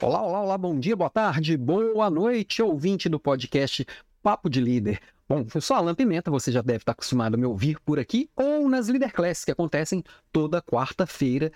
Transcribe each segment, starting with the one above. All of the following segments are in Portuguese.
Olá, olá, olá, bom dia, boa tarde, boa noite, ouvinte do podcast Papo de Líder. Bom, eu sou Alan Pimenta, você já deve estar acostumado a me ouvir por aqui ou nas Leader Class, que acontecem toda quarta-feira,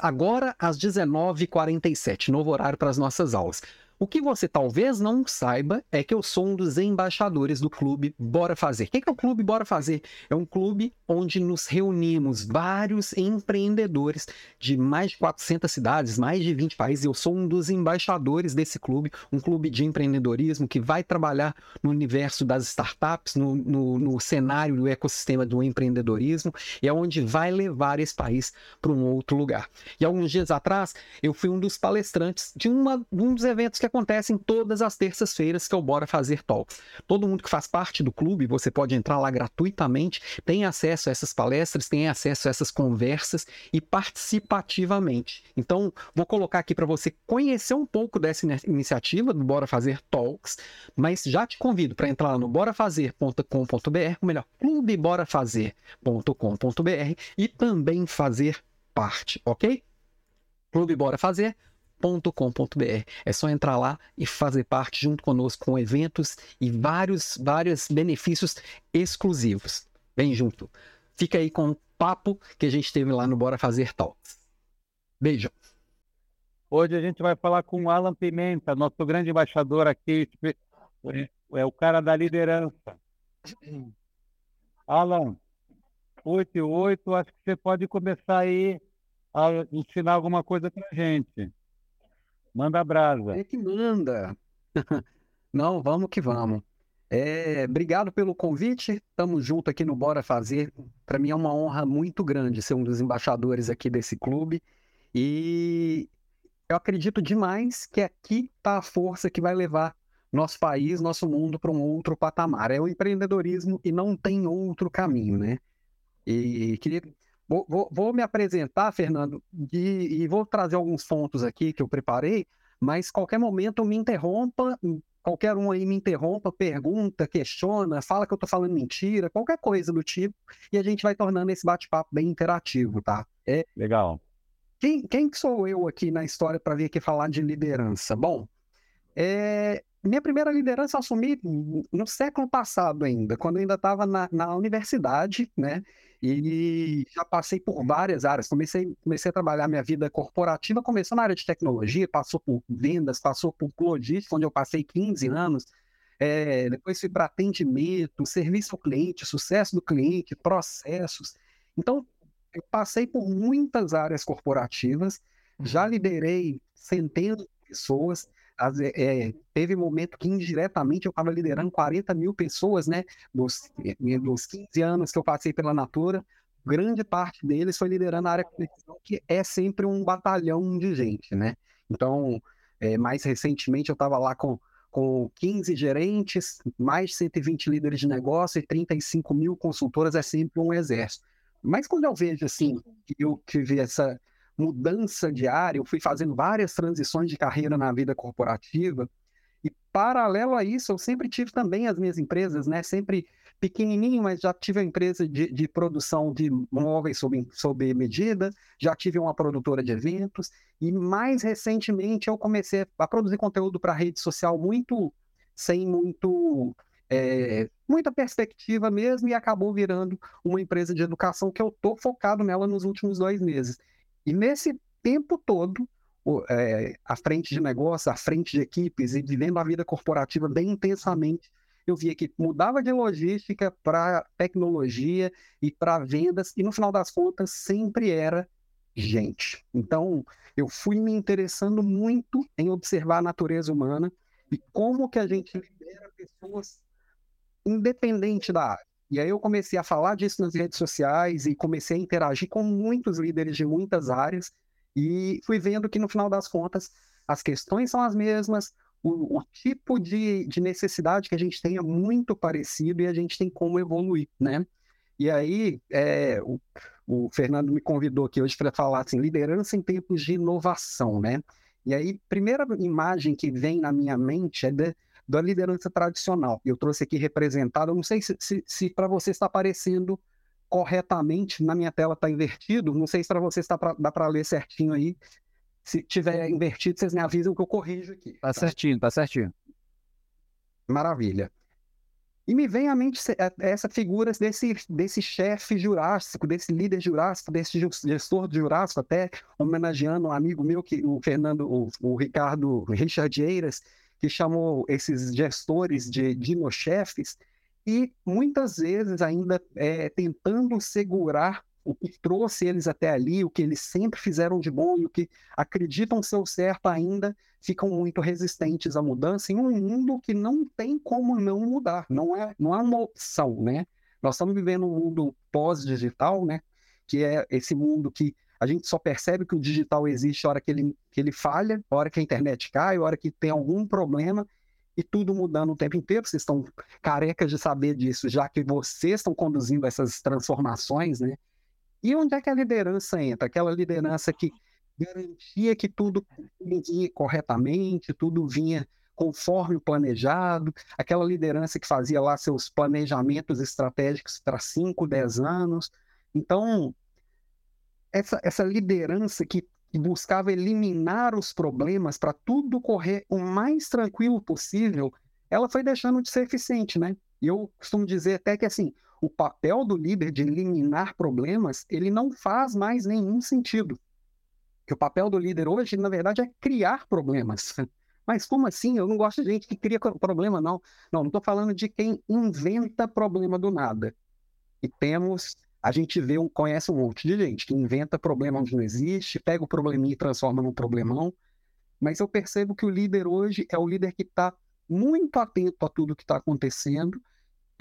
agora às 19h47, novo horário para as nossas aulas. O que você talvez não saiba é que eu sou um dos embaixadores do clube Bora Fazer. O que é o clube Bora Fazer? É um clube onde nos reunimos vários empreendedores de mais de 400 cidades, mais de 20 países. Eu sou um dos embaixadores desse clube, um clube de empreendedorismo que vai trabalhar no universo das startups, no, no, no cenário do ecossistema do empreendedorismo, e é onde vai levar esse país para um outro lugar. E alguns dias atrás, eu fui um dos palestrantes de uma, um dos eventos que acontecem todas as terças-feiras que eu Bora Fazer Talks. Todo mundo que faz parte do clube, você pode entrar lá gratuitamente, tem acesso a essas palestras, tem acesso a essas conversas e participativamente. Então, vou colocar aqui para você conhecer um pouco dessa iniciativa do Bora Fazer Talks, mas já te convido para entrar lá no borafazer.com.br, ou melhor, clubeborafazer.com.br e também fazer parte, ok? Clube Bora Fazer com.br É só entrar lá e fazer parte junto conosco com eventos e vários, vários benefícios exclusivos. Vem junto. Fica aí com o papo que a gente teve lá no Bora Fazer Talks. Beijo. Hoje a gente vai falar com o Alan Pimenta, nosso grande embaixador aqui, é o cara da liderança. Alan, 8 e 8, acho que você pode começar aí a ensinar alguma coisa para gente. Manda brasa. É que manda. Não, vamos que vamos. É, obrigado pelo convite. Estamos junto aqui no Bora Fazer. Para mim é uma honra muito grande ser um dos embaixadores aqui desse clube. E eu acredito demais que aqui está a força que vai levar nosso país, nosso mundo para um outro patamar. É o empreendedorismo e não tem outro caminho, né? E queria Vou, vou, vou me apresentar, Fernando, e, e, vou trazer alguns pontos aqui que eu preparei, mas qualquer momento me interrompa, qualquer um aí me interrompa, pergunta, questiona, fala que eu estou falando mentira, qualquer coisa do tipo, e a gente vai tornando esse bate-papo bem interativo, tá? É, Legal. Quem, quem sou eu aqui na história para vir aqui falar de liderança? Bom, é, minha primeira liderança eu assumi no século passado ainda, quando eu ainda estava na, na universidade, né? E já passei por várias áreas. Comecei, comecei a trabalhar minha vida corporativa, começou na área de tecnologia, passou por vendas, passou por logística, onde eu passei 15 anos. É, depois fui para atendimento, serviço ao cliente, sucesso do cliente, processos. Então, eu passei por muitas áreas corporativas, já uhum. liderei centenas de pessoas, é, teve momento que indiretamente eu estava liderando 40 mil pessoas, né? Nos, nos 15 anos que eu passei pela Natura, grande parte deles foi liderando a área comercial, que é sempre um batalhão de gente, né? Então, é, mais recentemente eu estava lá com, com 15 gerentes, mais de 120 líderes de negócio e 35 mil consultoras, é sempre um exército. Mas quando eu vejo assim, que eu tive essa mudança diária, eu fui fazendo várias transições de carreira na vida corporativa, e paralelo a isso, eu sempre tive também as minhas empresas, né? Sempre pequenininho, mas já tive a empresa de, de produção de móveis sob, sob medida, já tive uma produtora de eventos, e mais recentemente eu comecei a produzir conteúdo para rede social muito, sem muito é, muita perspectiva mesmo e acabou virando uma empresa de educação que eu estou focado nela nos últimos dois meses. E nesse tempo todo, é, à frente de negócio, à frente de equipes e vivendo a vida corporativa bem intensamente, eu via que mudava de logística para tecnologia e para vendas, e no final das contas sempre era gente. Então, eu fui me interessando muito em observar a natureza humana e como que a gente lidera pessoas independente da área. E aí eu comecei a falar disso nas redes sociais e comecei a interagir com muitos líderes de muitas áreas e fui vendo que no final das contas as questões são as mesmas, o, o tipo de, de, necessidade que a gente tem é muito parecido e a gente tem como evoluir, né? E aí é, o, o Fernando me convidou aqui hoje para falar assim, liderança em tempos de inovação, né? E aí, primeira imagem que vem na minha mente é de, da liderança tradicional. Eu trouxe aqui representado, eu não sei se, se, se para você está aparecendo corretamente, na minha tela está invertido, não sei se para você está pra, dá para ler certinho aí. Se tiver invertido, vocês me avisam que eu corrijo aqui. Tá certinho, tá certinho. Maravilha. E me vem à mente é, essa figura desse, desse chefe jurássico, desse líder jurássico, desse gestor jurássico, até homenageando um amigo meu, que, o Fernando, o, o Ricardo Richard Eiras, que chamou esses gestores de dinochefes, e muitas vezes ainda é, tentando segurar o que trouxe eles até ali, o que eles sempre fizeram de bom e o que acreditam ser o certo ainda, ficam muito resistentes à mudança em um mundo que não tem como não mudar, não é, não é uma opção, né? Nós estamos vivendo um mundo pós-digital, né? Que é esse mundo que a gente só percebe que o digital existe a hora que ele, que ele falha, a hora que a internet cai, a hora que tem algum problema, e tudo mudando o tempo inteiro. Vocês estão carecas de saber disso, já que vocês estão conduzindo essas transformações, né? E onde é que a liderança entra? Aquela liderança que garantia que tudo vinha corretamente, tudo vinha conforme o planejado, aquela liderança que fazia lá seus planejamentos estratégicos para 5, 10 anos. Então, essa, essa liderança que, buscava eliminar os problemas para tudo correr o mais tranquilo possível, ela foi deixando de ser eficiente, né? E eu costumo dizer até que assim, o papel do líder de eliminar problemas, ele não faz mais nenhum sentido. Que o papel do líder hoje, na verdade, é criar problemas. Mas como assim? Eu não gosto de gente que cria problema, não. Não, não estou falando de quem inventa problema do nada. E temos, a gente vê, conhece um monte de gente que inventa problema onde não existe, pega o probleminha e transforma num problemão. Mas eu percebo que o líder hoje é o líder que está muito atento a tudo que está acontecendo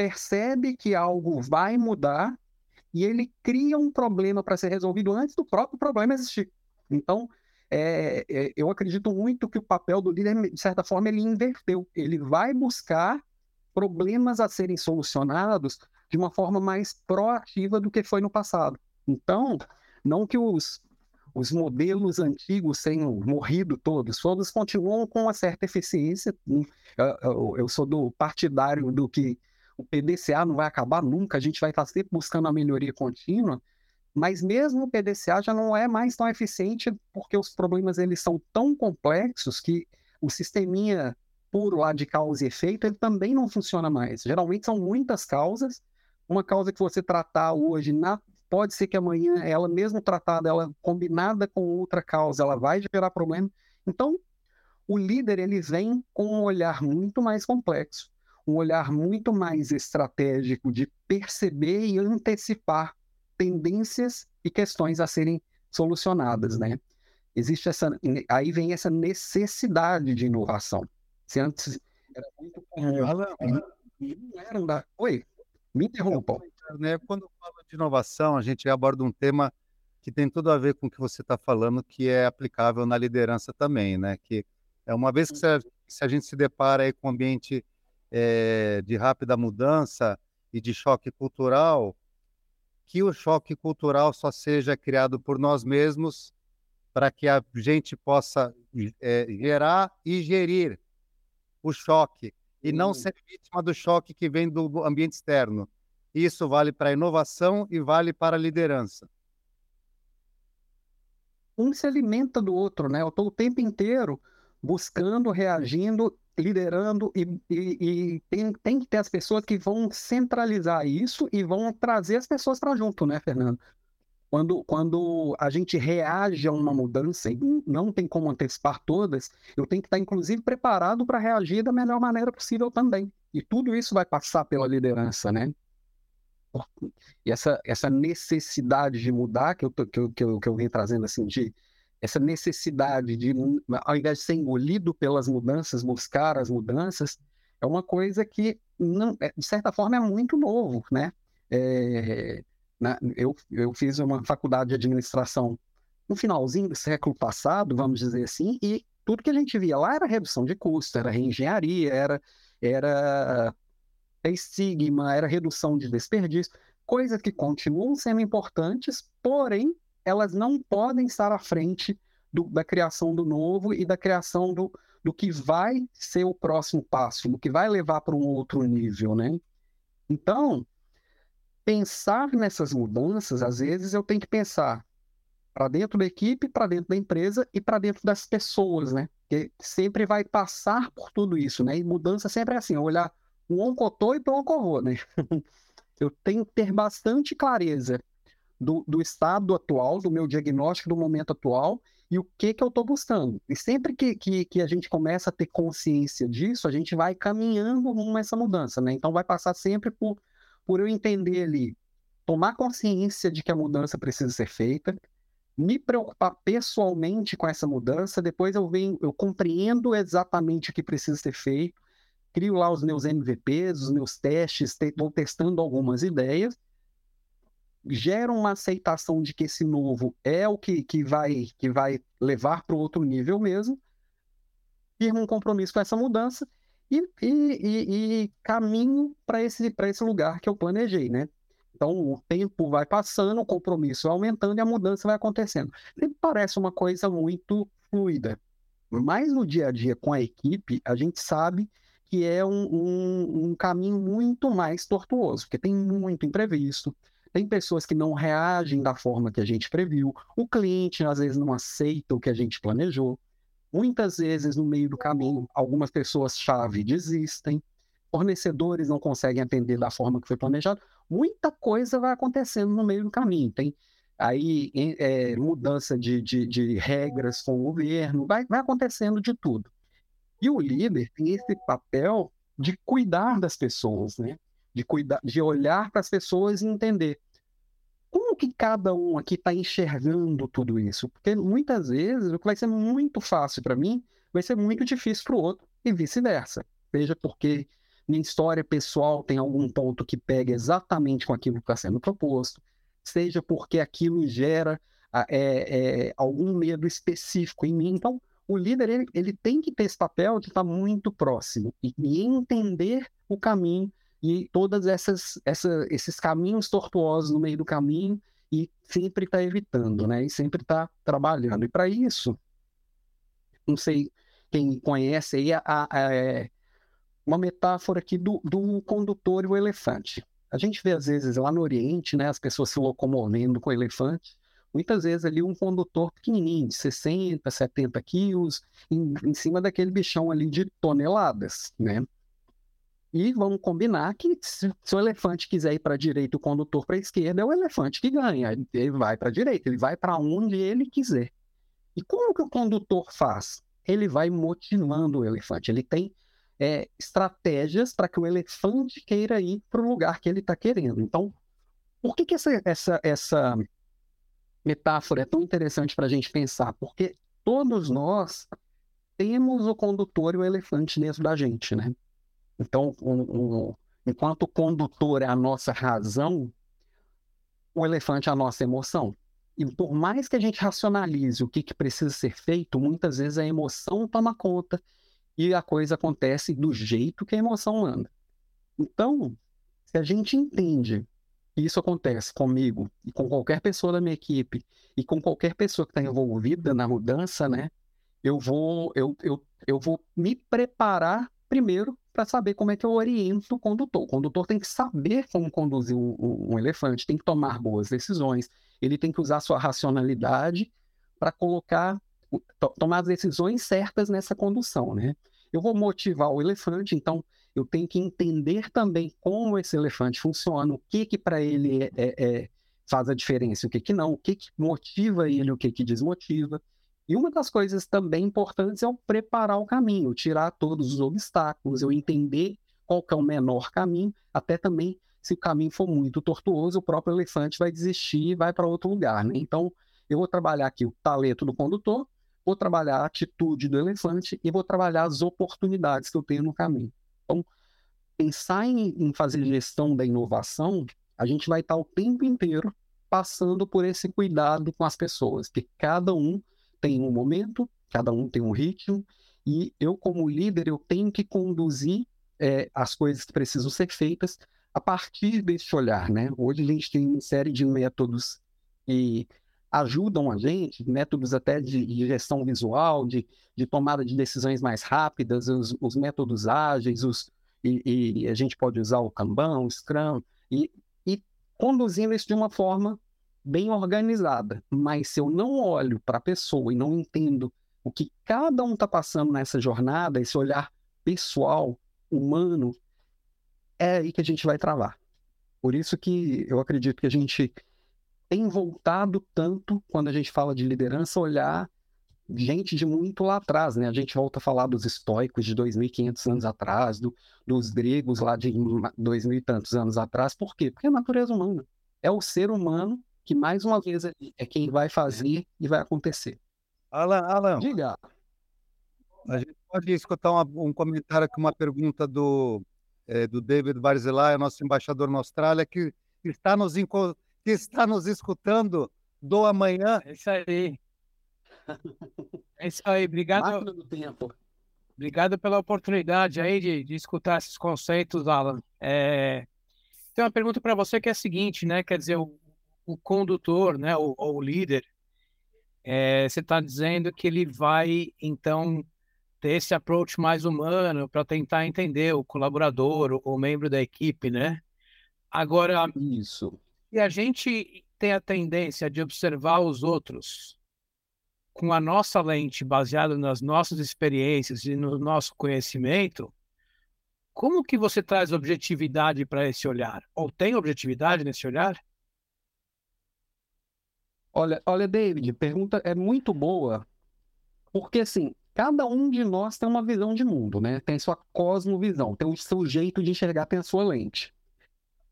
percebe que algo vai mudar e ele cria um problema para ser resolvido antes do próprio problema existir. Então, é, é, eu acredito muito que o papel do líder, de certa forma, ele inverteu. Ele vai buscar problemas a serem solucionados de uma forma mais proativa do que foi no passado. Então, não que os, os modelos antigos tenham morrido todos, todos continuam com uma certa eficiência. Eu, eu, eu sou do partidário do que o PDCA não vai acabar nunca, a gente vai estar sempre buscando a melhoria contínua, mas mesmo o PDCA já não é mais tão eficiente porque os problemas eles são tão complexos que o sisteminha puro lá de causa e efeito ele também não funciona mais. Geralmente são muitas causas, uma causa que você tratar hoje na pode ser que amanhã ela mesmo tratada, ela combinada com outra causa, ela vai gerar problema. Então, o líder ele vem com um olhar muito mais complexo um olhar muito mais estratégico de perceber e antecipar tendências e questões a serem solucionadas, né? Existe essa, aí vem essa necessidade de inovação. Se antes era muito comum, Alan, não eram da... Oi, me interrompa. Né? Quando eu falo de inovação, a gente aborda um tema que tem tudo a ver com o que você está falando, que é aplicável na liderança também, né? Que é uma vez que se a gente se depara aí com um ambiente é, de rápida mudança e de choque cultural, que o choque cultural só seja criado por nós mesmos para que a gente possa é, gerar e gerir o choque e não ser vítima do choque que vem do ambiente externo. Isso vale para a inovação e vale para a liderança. Um se alimenta do outro, né? Eu estou o tempo inteiro buscando, reagindo liderando e, e, e, tem, tem que ter as pessoas que vão centralizar isso e vão trazer as pessoas para junto, né, Fernando? Quando, quando a gente reage a uma mudança e não tem como antecipar todas, eu tenho que estar, inclusive, preparado para reagir da melhor maneira possível também. E tudo isso vai passar pela liderança, né? E essa, essa necessidade de mudar que eu, que eu, que eu, que eu venho trazendo, assim, de essa necessidade de, ao invés de ser engolido pelas mudanças, buscar as mudanças, é uma coisa que, não, é, de certa forma, é muito novo, né? É, na, eu, eu fiz uma faculdade de administração no finalzinho do século passado, vamos dizer assim, e tudo que a gente via lá era redução de custo, era reengenharia, era, era estigma, era redução de desperdício, coisas que continuam sendo importantes, porém elas não podem estar à frente do, da criação do novo e da criação do, do que vai ser o próximo passo, do que vai levar para um outro nível, né? Então, pensar nessas mudanças, às vezes eu tenho que pensar para dentro da equipe, para dentro da empresa e para dentro das pessoas, né? Que sempre vai passar por tudo isso, né? E mudança sempre é assim, olhar o oncotô e para oncorô, né? Eu tenho que ter bastante clareza do, do estado atual, do meu diagnóstico do momento atual e o que, que eu estou buscando. E sempre que, que, que, a gente começa a ter consciência disso, a gente vai caminhando rumo a essa mudança, né? Então vai passar sempre por, por eu entender ali, tomar consciência de que a mudança precisa ser feita, me preocupar pessoalmente com essa mudança, depois eu venho, eu compreendo exatamente o que precisa ser feito, crio lá os meus MVPs, os meus testes, estou testando algumas ideias, gera uma aceitação de que esse novo é o que, que, vai, que vai levar para o outro nível mesmo, firma um compromisso com essa mudança e, e, e, e caminho para esse, esse lugar que eu planejei, né? Então, o tempo vai passando, o compromisso vai aumentando e a mudança vai acontecendo. Sempre parece uma coisa muito fluida, mas no dia a dia com a equipe, a gente sabe que é um, um, um caminho muito mais tortuoso, porque tem muito imprevisto, tem pessoas que não reagem da forma que a gente previu. O cliente, às vezes, não aceita o que a gente planejou. Muitas vezes, no meio do caminho, algumas pessoas-chave desistem. Fornecedores não conseguem atender da forma que foi planejado. Muita coisa vai acontecendo no meio do caminho. Tem aí é, mudança de, de, de, regras com o governo, vai, vai acontecendo de tudo. E o líder tem esse papel de cuidar das pessoas, né? de cuidar, de olhar para as pessoas e entender que cada um aqui está enxergando tudo isso, porque muitas vezes o que vai ser muito fácil para mim vai ser muito difícil para o outro e vice-versa. Seja porque minha história pessoal tem algum ponto que pega exatamente com aquilo que está sendo proposto, seja porque aquilo gera é, é, algum medo específico em mim. Então, o líder ele, ele tem que ter esse papel de estar muito próximo e, e entender o caminho e todas essas, essa, esses caminhos tortuosos no meio do caminho e sempre está evitando, né? E sempre está trabalhando. E para isso, não sei quem conhece aí a, a, a, é, uma metáfora aqui do, do condutor e o elefante. A gente vê às vezes lá no Oriente, né, as pessoas se locomovendo com elefante. Muitas vezes ali um condutor pequenininho, de 60, 70 quilos, em, em cima daquele bichão ali de toneladas, né? E vamos combinar que se, o elefante quiser ir para a direita e o condutor para a esquerda, é o elefante que ganha. Ele vai para a direita, ele vai para onde ele quiser. E como que o condutor faz? Ele vai motivando o elefante. Ele tem é, estratégias para que o elefante queira ir para o lugar que ele está querendo. Então, por que, que essa, essa, essa metáfora é tão interessante para a gente pensar? Porque todos nós temos o condutor e o elefante dentro da gente, né? Então, um, um, enquanto o condutor é a nossa razão, o elefante é a nossa emoção. E por mais que a gente racionalize o que, que precisa ser feito, muitas vezes a emoção toma conta e a coisa acontece do jeito que a emoção manda. Então, se a gente entende que isso acontece comigo e com qualquer pessoa da minha equipe e com qualquer pessoa que está envolvida na mudança, né? Eu vou, eu, eu, eu vou me preparar primeiro para saber como é que eu oriento o condutor. O condutor tem que saber como conduzir um, um, um elefante, tem que tomar boas decisões, ele tem que usar sua racionalidade para colocar, to, tomar as decisões certas nessa condução, né? Eu vou motivar o elefante, então eu tenho que entender também como esse elefante funciona, o que que para ele é, é, é, faz a diferença, o que que não, o que que motiva ele, o que que desmotiva. E uma das coisas também importantes é o preparar o caminho, tirar todos os obstáculos, eu entender qual é o menor caminho, até também se o caminho for muito tortuoso, o próprio elefante vai desistir e vai para outro lugar, né? Então, eu vou trabalhar aqui o talento do condutor, vou trabalhar a atitude do elefante e vou trabalhar as oportunidades que eu tenho no caminho. Então, pensar em, em fazer gestão da inovação, a gente vai estar o tempo inteiro passando por esse cuidado com as pessoas, que cada um tem um momento, cada um tem um ritmo, e eu, como líder, eu tenho que conduzir é, as coisas que precisam ser feitas a partir desse olhar, né? Hoje a gente tem uma série de métodos que ajudam a gente, métodos até de, de gestão visual, de, de, tomada de decisões mais rápidas, os, os métodos ágeis, os, e, e, a gente pode usar o Kanban, o Scrum, e, e conduzindo isso de uma forma bem organizada, mas se eu não olho para a pessoa e não entendo o que cada um está passando nessa jornada, esse olhar pessoal, humano, é aí que a gente vai travar. Por isso que eu acredito que a gente tem voltado tanto, quando a gente fala de liderança, olhar gente de muito lá atrás, né? A gente volta a falar dos estoicos de 2.500 anos atrás, do, dos gregos lá de 2.000 e tantos anos atrás. Por quê? Porque é a natureza humana. É o ser humano que, mais uma vez, é quem vai fazer e vai acontecer. Alan, Alan. Diga. A gente pode escutar uma, um comentário aqui, uma pergunta do, é, do David Barzilai, nosso embaixador na Austrália, que está nos, que está nos escutando do amanhã. É isso aí. É isso aí, obrigado. do tempo. Obrigado pela oportunidade aí de, de escutar esses conceitos, Alan. É... Tem uma pergunta para você que é a seguinte, né? Quer dizer, o, o condutor, né, ou, o líder, é, você está dizendo que ele vai, então, ter esse approach mais humano para tentar entender o colaborador, o, o, membro da equipe, né? Agora, isso. E a gente tem a tendência de observar os outros com a nossa lente baseada nas nossas experiências e no nosso conhecimento, como que você traz objetividade para esse olhar? Ou tem objetividade nesse olhar? Olha, olha, David, pergunta é muito boa, porque assim, cada um de nós tem uma visão de mundo, né? Tem sua cosmovisão, tem o seu jeito de enxergar, tem a sua lente.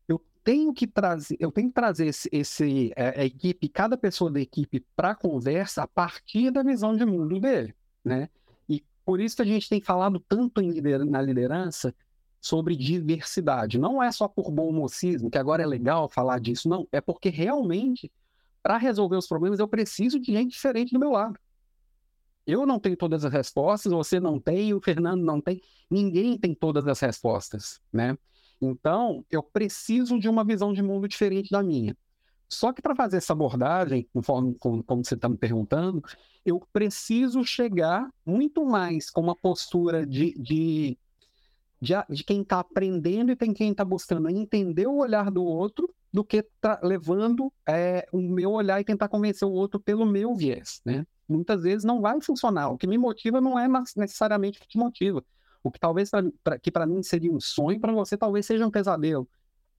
Eu tenho que trazer, eu tenho que trazer esse, esse é, a equipe, cada pessoa da equipe para a conversa a partir da visão de mundo dele, né? E por isso que a gente tem falado tanto lider, na liderança sobre diversidade. Não é só por bom mocismo, que agora é legal falar disso, não. É porque realmente para resolver os problemas, eu preciso de gente diferente do meu lado. Eu não tenho todas as respostas, você não tem, o Fernando não tem, ninguém tem todas as respostas, né? Então, eu preciso de uma visão de mundo diferente da minha. Só que para fazer essa abordagem, conforme como, como você está me perguntando, eu preciso chegar muito mais com uma postura de, de, de, de quem está aprendendo e tem quem está buscando entender o olhar do outro do que tá levando é, o meu olhar e tentar convencer o outro pelo meu viés, né? Muitas vezes não vai funcionar. O que me motiva não é necessariamente o que te motiva. O que talvez pra, pra que para mim seria um sonho, para você talvez seja um pesadelo.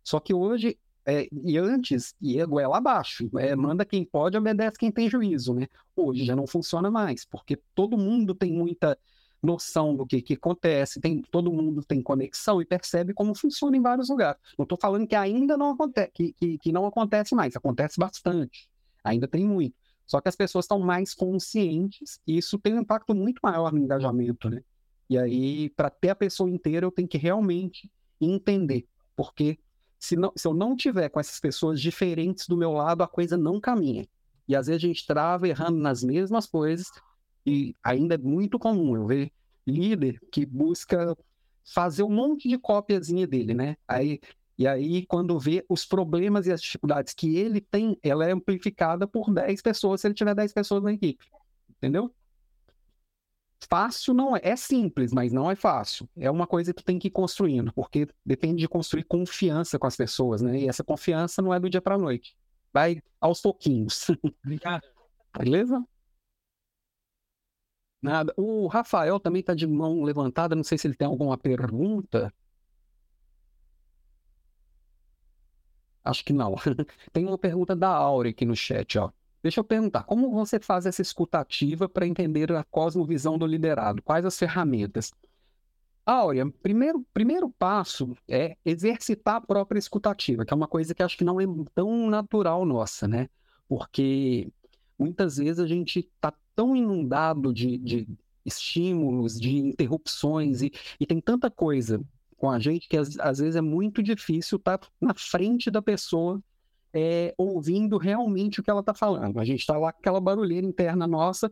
Só que hoje é, e antes, e é goela abaixo, é, manda quem pode, obedece quem tem juízo, né? Hoje já não funciona mais, porque todo mundo tem muita noção do que, que acontece, tem, todo mundo tem conexão e percebe como funciona em vários lugares. Não estou falando que ainda não acontece, que, que, que não acontece mais, acontece bastante, ainda tem muito. Só que as pessoas estão mais conscientes e isso tem um impacto muito maior no engajamento, né? E aí, para ter a pessoa inteira, eu tenho que realmente entender, porque se, não, se eu não tiver com essas pessoas diferentes do meu lado, a coisa não caminha. E às vezes a gente trava errando nas mesmas coisas e ainda é muito comum eu ver líder que busca fazer um monte de cópiazinha dele, né? Aí, e aí, quando vê os problemas e as dificuldades que ele tem, ela é amplificada por 10 pessoas, se ele tiver 10 pessoas na equipe. Entendeu? Fácil não é. É simples, mas não é fácil. É uma coisa que tem que ir construindo, porque depende de construir confiança com as pessoas, né? E essa confiança não é do dia para noite. Vai aos pouquinhos. Obrigado. Beleza? Nada. O Rafael também está de mão levantada, não sei se ele tem alguma pergunta. Acho que não. tem uma pergunta da Áurea aqui no chat, ó. Deixa eu perguntar, como você faz essa escutativa para entender a cosmovisão do liderado? Quais as ferramentas? Áurea, primeiro, primeiro passo é exercitar a própria escutativa, que é uma coisa que acho que não é tão natural nossa, né? Porque muitas vezes a gente está tão inundado de, de estímulos, de interrupções, e, e, tem tanta coisa com a gente que às, às vezes é muito difícil estar tá na frente da pessoa é, ouvindo realmente o que ela está falando. A gente está lá com aquela barulheira interna nossa,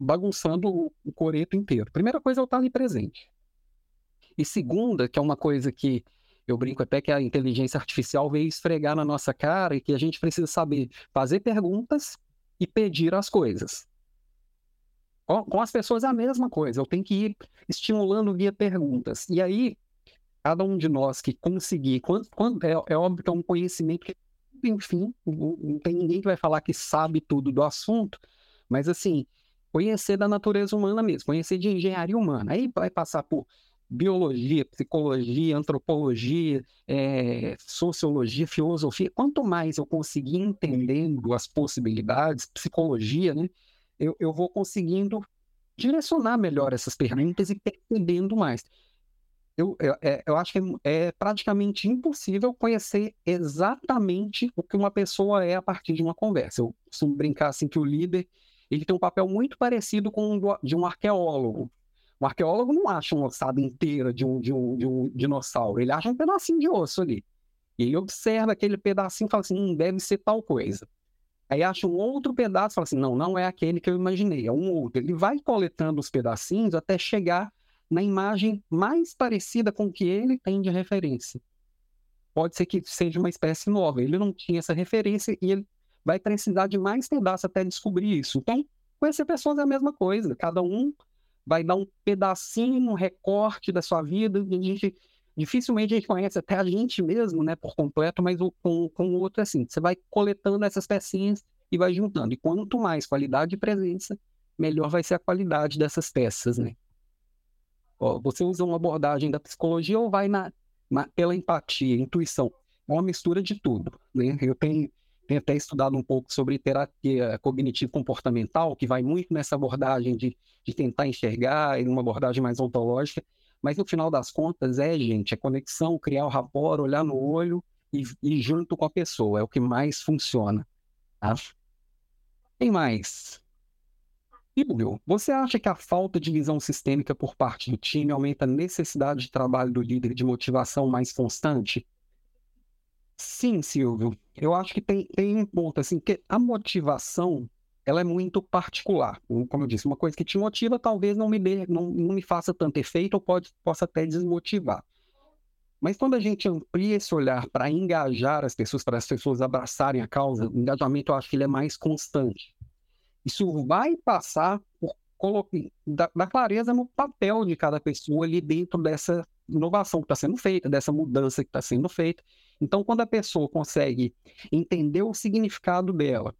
bagunçando o, o coreto inteiro. Primeira coisa é eu estar ali presente. E segunda, que é uma coisa que eu brinco até que a inteligência artificial veio esfregar na nossa cara e que a gente precisa saber fazer perguntas e pedir as coisas. Com, as pessoas é a mesma coisa, eu tenho que ir estimulando via perguntas. E aí, cada um de nós que conseguir, quando, quando, é, é óbvio que é um conhecimento que enfim, não tem ninguém que vai falar que sabe tudo do assunto, mas assim, conhecer da natureza humana mesmo, conhecer de engenharia humana. Aí vai passar por biologia, psicologia, antropologia, é, sociologia, filosofia. Quanto mais eu conseguir entendendo as possibilidades, psicologia, né, eu, eu vou conseguindo direcionar melhor essas perguntas e percebendo mais. Eu, eu, é, eu acho que é, praticamente impossível conhecer exatamente o que uma pessoa é a partir de uma conversa. Eu costumo brincar assim que o líder ele tem um papel muito parecido com o de um arqueólogo. Um arqueólogo não acha uma ossada inteira de um, de, um, de um dinossauro, ele acha um pedacinho de osso ali. E ele observa aquele pedacinho e fala assim: hum, deve ser tal coisa. Aí acha um outro pedaço e fala assim: não, não é aquele que eu imaginei, é um outro. Ele vai coletando os pedacinhos até chegar na imagem mais parecida com o que ele tem de referência. Pode ser que seja uma espécie nova. Ele não tinha essa referência e ele vai precisar de mais pedaços até descobrir isso. Então, conhecer pessoas é a mesma coisa. Cada um vai dar um pedacinho, um recorte da sua vida. A gente, dificilmente a gente conhece até a gente mesmo, né, por completo, mas o, com, com o outro é assim. Você vai coletando essas pecinhas e vai juntando. E quanto mais qualidade de presença, melhor vai ser a qualidade dessas peças, né? Ó, você usa uma abordagem da psicologia ou vai na, na, pela empatia, intuição? É uma mistura de tudo, né? Eu tenho tenho até estudado um pouco sobre terapia cognitivo-comportamental, que vai muito nessa abordagem de, de tentar enxergar, em uma abordagem mais ontológica, mas no final das contas é, gente, é conexão, criar o rapport, olhar no olho e, e junto com a pessoa, é o que mais funciona. Tá? Tem mais. Silvio, você acha que a falta de visão sistêmica por parte do time aumenta a necessidade de trabalho do líder de motivação mais constante? Sim, Silvio. Eu acho que tem, tem um ponto, assim, que a motivação, ela é muito particular. Como eu disse, uma coisa que te motiva talvez não me dê, não, não me faça tanto efeito ou pode, possa até desmotivar. Mas quando a gente amplia esse olhar para engajar as pessoas, para as pessoas abraçarem a causa, o engajamento eu acho que ele é mais constante. Isso vai passar por da, da clareza no papel de cada pessoa ali dentro dessa inovação que está sendo feita, dessa mudança que está sendo feita. Então, quando a pessoa consegue entender o significado dela,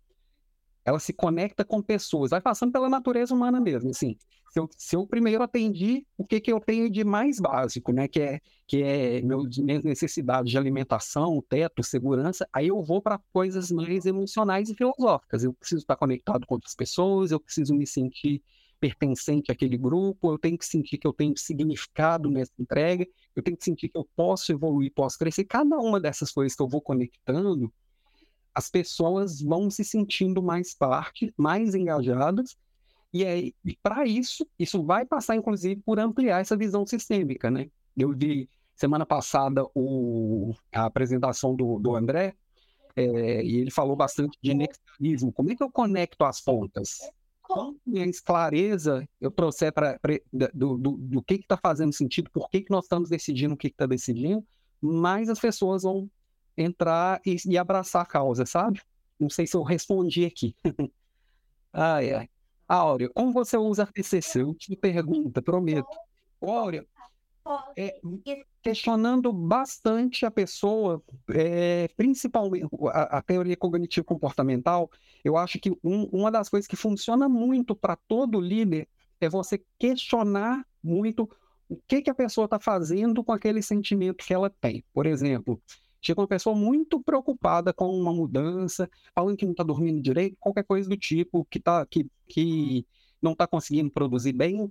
ela se conecta com pessoas, vai passando pela natureza humana mesmo, assim. Se eu, se eu primeiro atendi o que, que eu tenho de mais básico, né, que é, que é meu, minhas necessidades de alimentação, teto, segurança, aí eu vou para coisas mais emocionais e filosóficas. Eu preciso estar conectado com outras pessoas, eu preciso me sentir pertencente àquele grupo, eu tenho que sentir que eu tenho significado nessa entrega, eu tenho que sentir que eu posso evoluir, posso crescer. Cada uma dessas coisas que eu vou conectando, as pessoas vão se sentindo mais parte, mais engajadas, e, é, e para isso, isso vai passar, inclusive, por ampliar essa visão sistêmica, né? Eu vi semana passada o, a apresentação do, do André, é, e ele falou bastante de nexialismo. Como é que eu conecto as pontas? Com mais clareza eu trouxer para do, do, do, que está fazendo sentido, por que, que nós estamos decidindo o que está decidindo, mais as pessoas vão entrar e, e, abraçar a causa, sabe? Não sei se eu respondi aqui. ai, ai. Áurea, como você usa a TCC? Eu te pergunta, prometo. Áurea, é, questionando bastante a pessoa, é, principalmente a, a, teoria cognitivo-comportamental, eu acho que um, uma das coisas que funciona muito para todo líder é você questionar muito o que, que a pessoa está fazendo com aquele sentimento que ela tem. Por exemplo, chega uma pessoa muito preocupada com uma mudança, falando que não está dormindo direito, qualquer coisa do tipo, que, tá, que, que não está conseguindo produzir bem,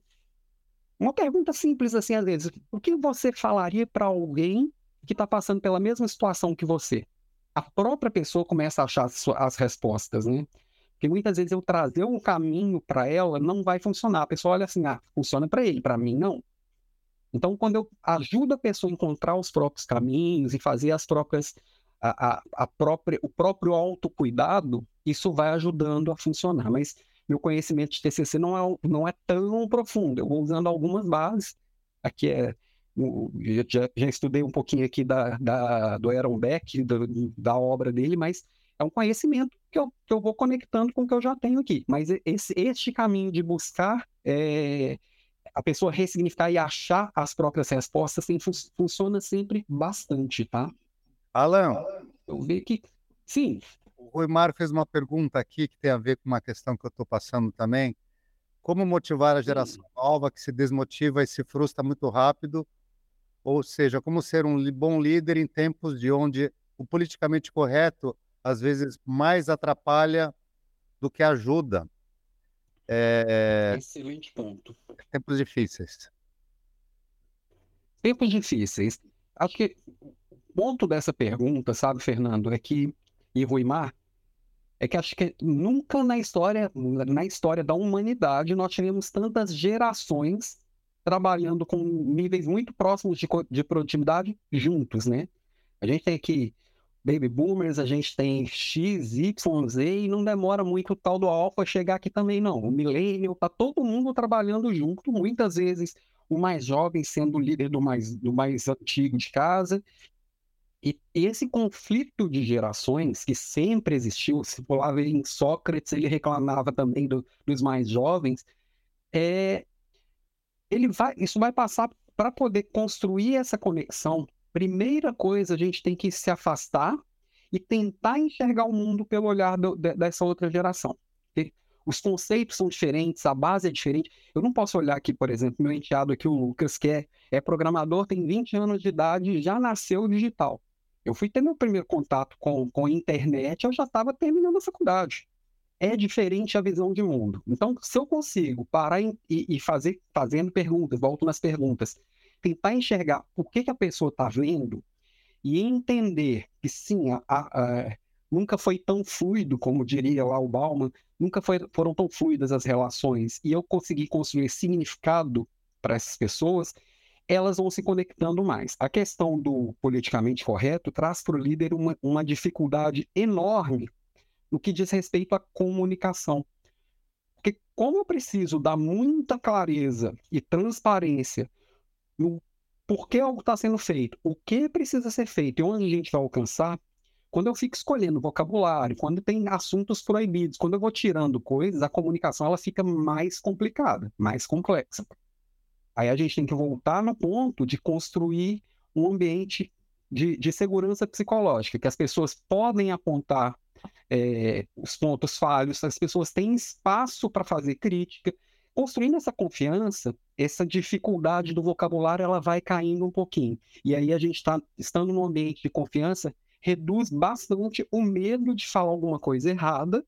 uma pergunta simples assim, às vezes. O que você falaria para alguém que está passando pela mesma situação que você? A própria pessoa começa a achar as, as respostas, né? Porque muitas vezes eu trazer um caminho para ela não vai funcionar. A pessoa olha assim, ah, funciona para ele, para mim não. Então, quando eu ajudo a pessoa a encontrar os próprios caminhos e fazer as próprias, a, a, a própria, o próprio autocuidado, isso vai ajudando a funcionar. Mas meu conhecimento de TCC não é, não é tão profundo. Eu vou usando algumas bases. Aqui é. Já, já estudei um pouquinho aqui da, da, do Aaron Beck, do, da obra dele, mas é um conhecimento que eu, que eu vou conectando com o que eu já tenho aqui. Mas esse, este caminho de buscar é, a pessoa ressignificar e achar as próprias respostas fun funciona sempre bastante, tá? Alan. Eu vi que Sim. O Rui Mário fez uma pergunta aqui que tem a ver com uma questão que eu estou passando também. Como motivar a geração nova que se desmotiva e se frustra muito rápido? Ou seja, como ser um bom líder em tempos de onde o politicamente correto às vezes mais atrapalha do que ajuda? É... Excelente ponto. Tempos difíceis. Tempos difíceis. Acho que o ponto dessa pergunta, sabe, Fernando, é que, e Ruimar, é que acho que nunca na história, na história da humanidade, nós tivemos tantas gerações trabalhando com níveis muito próximos de, de produtividade juntos, né? A gente tem aqui baby boomers, a gente tem X, Y, Z, e não demora muito o tal do alfa chegar aqui também, não. O millennial, tá todo mundo trabalhando junto, muitas vezes o mais jovem sendo o líder do mais, do mais antigo de casa, e esse conflito de gerações que sempre existiu, se for lá ver em Sócrates, ele reclamava também do, dos mais jovens, é, ele vai, isso vai passar para poder construir essa conexão. Primeira coisa, a gente tem que se afastar e tentar enxergar o mundo pelo olhar do, dessa outra geração. Os conceitos são diferentes, a base é diferente. Eu não posso olhar aqui, por exemplo, meu enteado aqui, o Lucas, que é, é programador, tem 20 anos de idade, já nasceu digital. Eu fui ter meu primeiro contato com, com a internet, eu já estava terminando a faculdade. É diferente a visão de mundo. Então, se eu consigo parar e, e fazer, fazendo perguntas, volto nas perguntas, tentar enxergar o que, que a pessoa está vendo e entender que sim, a, a, nunca foi tão fluido, como diria lá o Bauman, nunca foi, foram tão fluidas as relações, e eu consegui construir significado para essas pessoas, elas vão se conectando mais. A questão do politicamente correto traz para o líder uma, uma dificuldade enorme no que diz respeito à comunicação. Porque como eu preciso dar muita clareza e transparência no porquê algo está sendo feito, o que precisa ser feito e onde a gente vai alcançar, quando eu fico escolhendo vocabulário, quando tem assuntos proibidos, quando eu vou tirando coisas, a comunicação ela fica mais complicada, mais complexa. Aí a gente tem que voltar no ponto de construir um ambiente de, de segurança psicológica, que as pessoas podem apontar é, os pontos falhos, as pessoas têm espaço para fazer crítica. Construindo essa confiança, essa dificuldade do vocabulário ela vai caindo um pouquinho. E aí a gente está estando num ambiente de confiança, reduz bastante o medo de falar alguma coisa errada,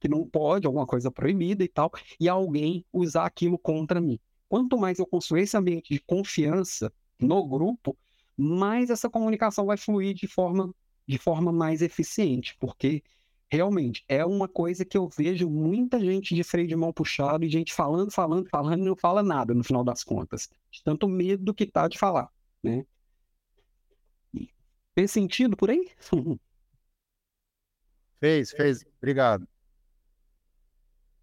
que não pode, alguma coisa proibida e tal, e alguém usar aquilo contra mim quanto mais eu construir esse ambiente de confiança no grupo, mais essa comunicação vai fluir de forma, de forma mais eficiente, porque realmente é uma coisa que eu vejo muita gente de freio de mão puxado e gente falando, falando, falando e não fala nada no final das contas, de tanto medo que tá de falar, né? Fez sentido por aí? fez, fez. Obrigado.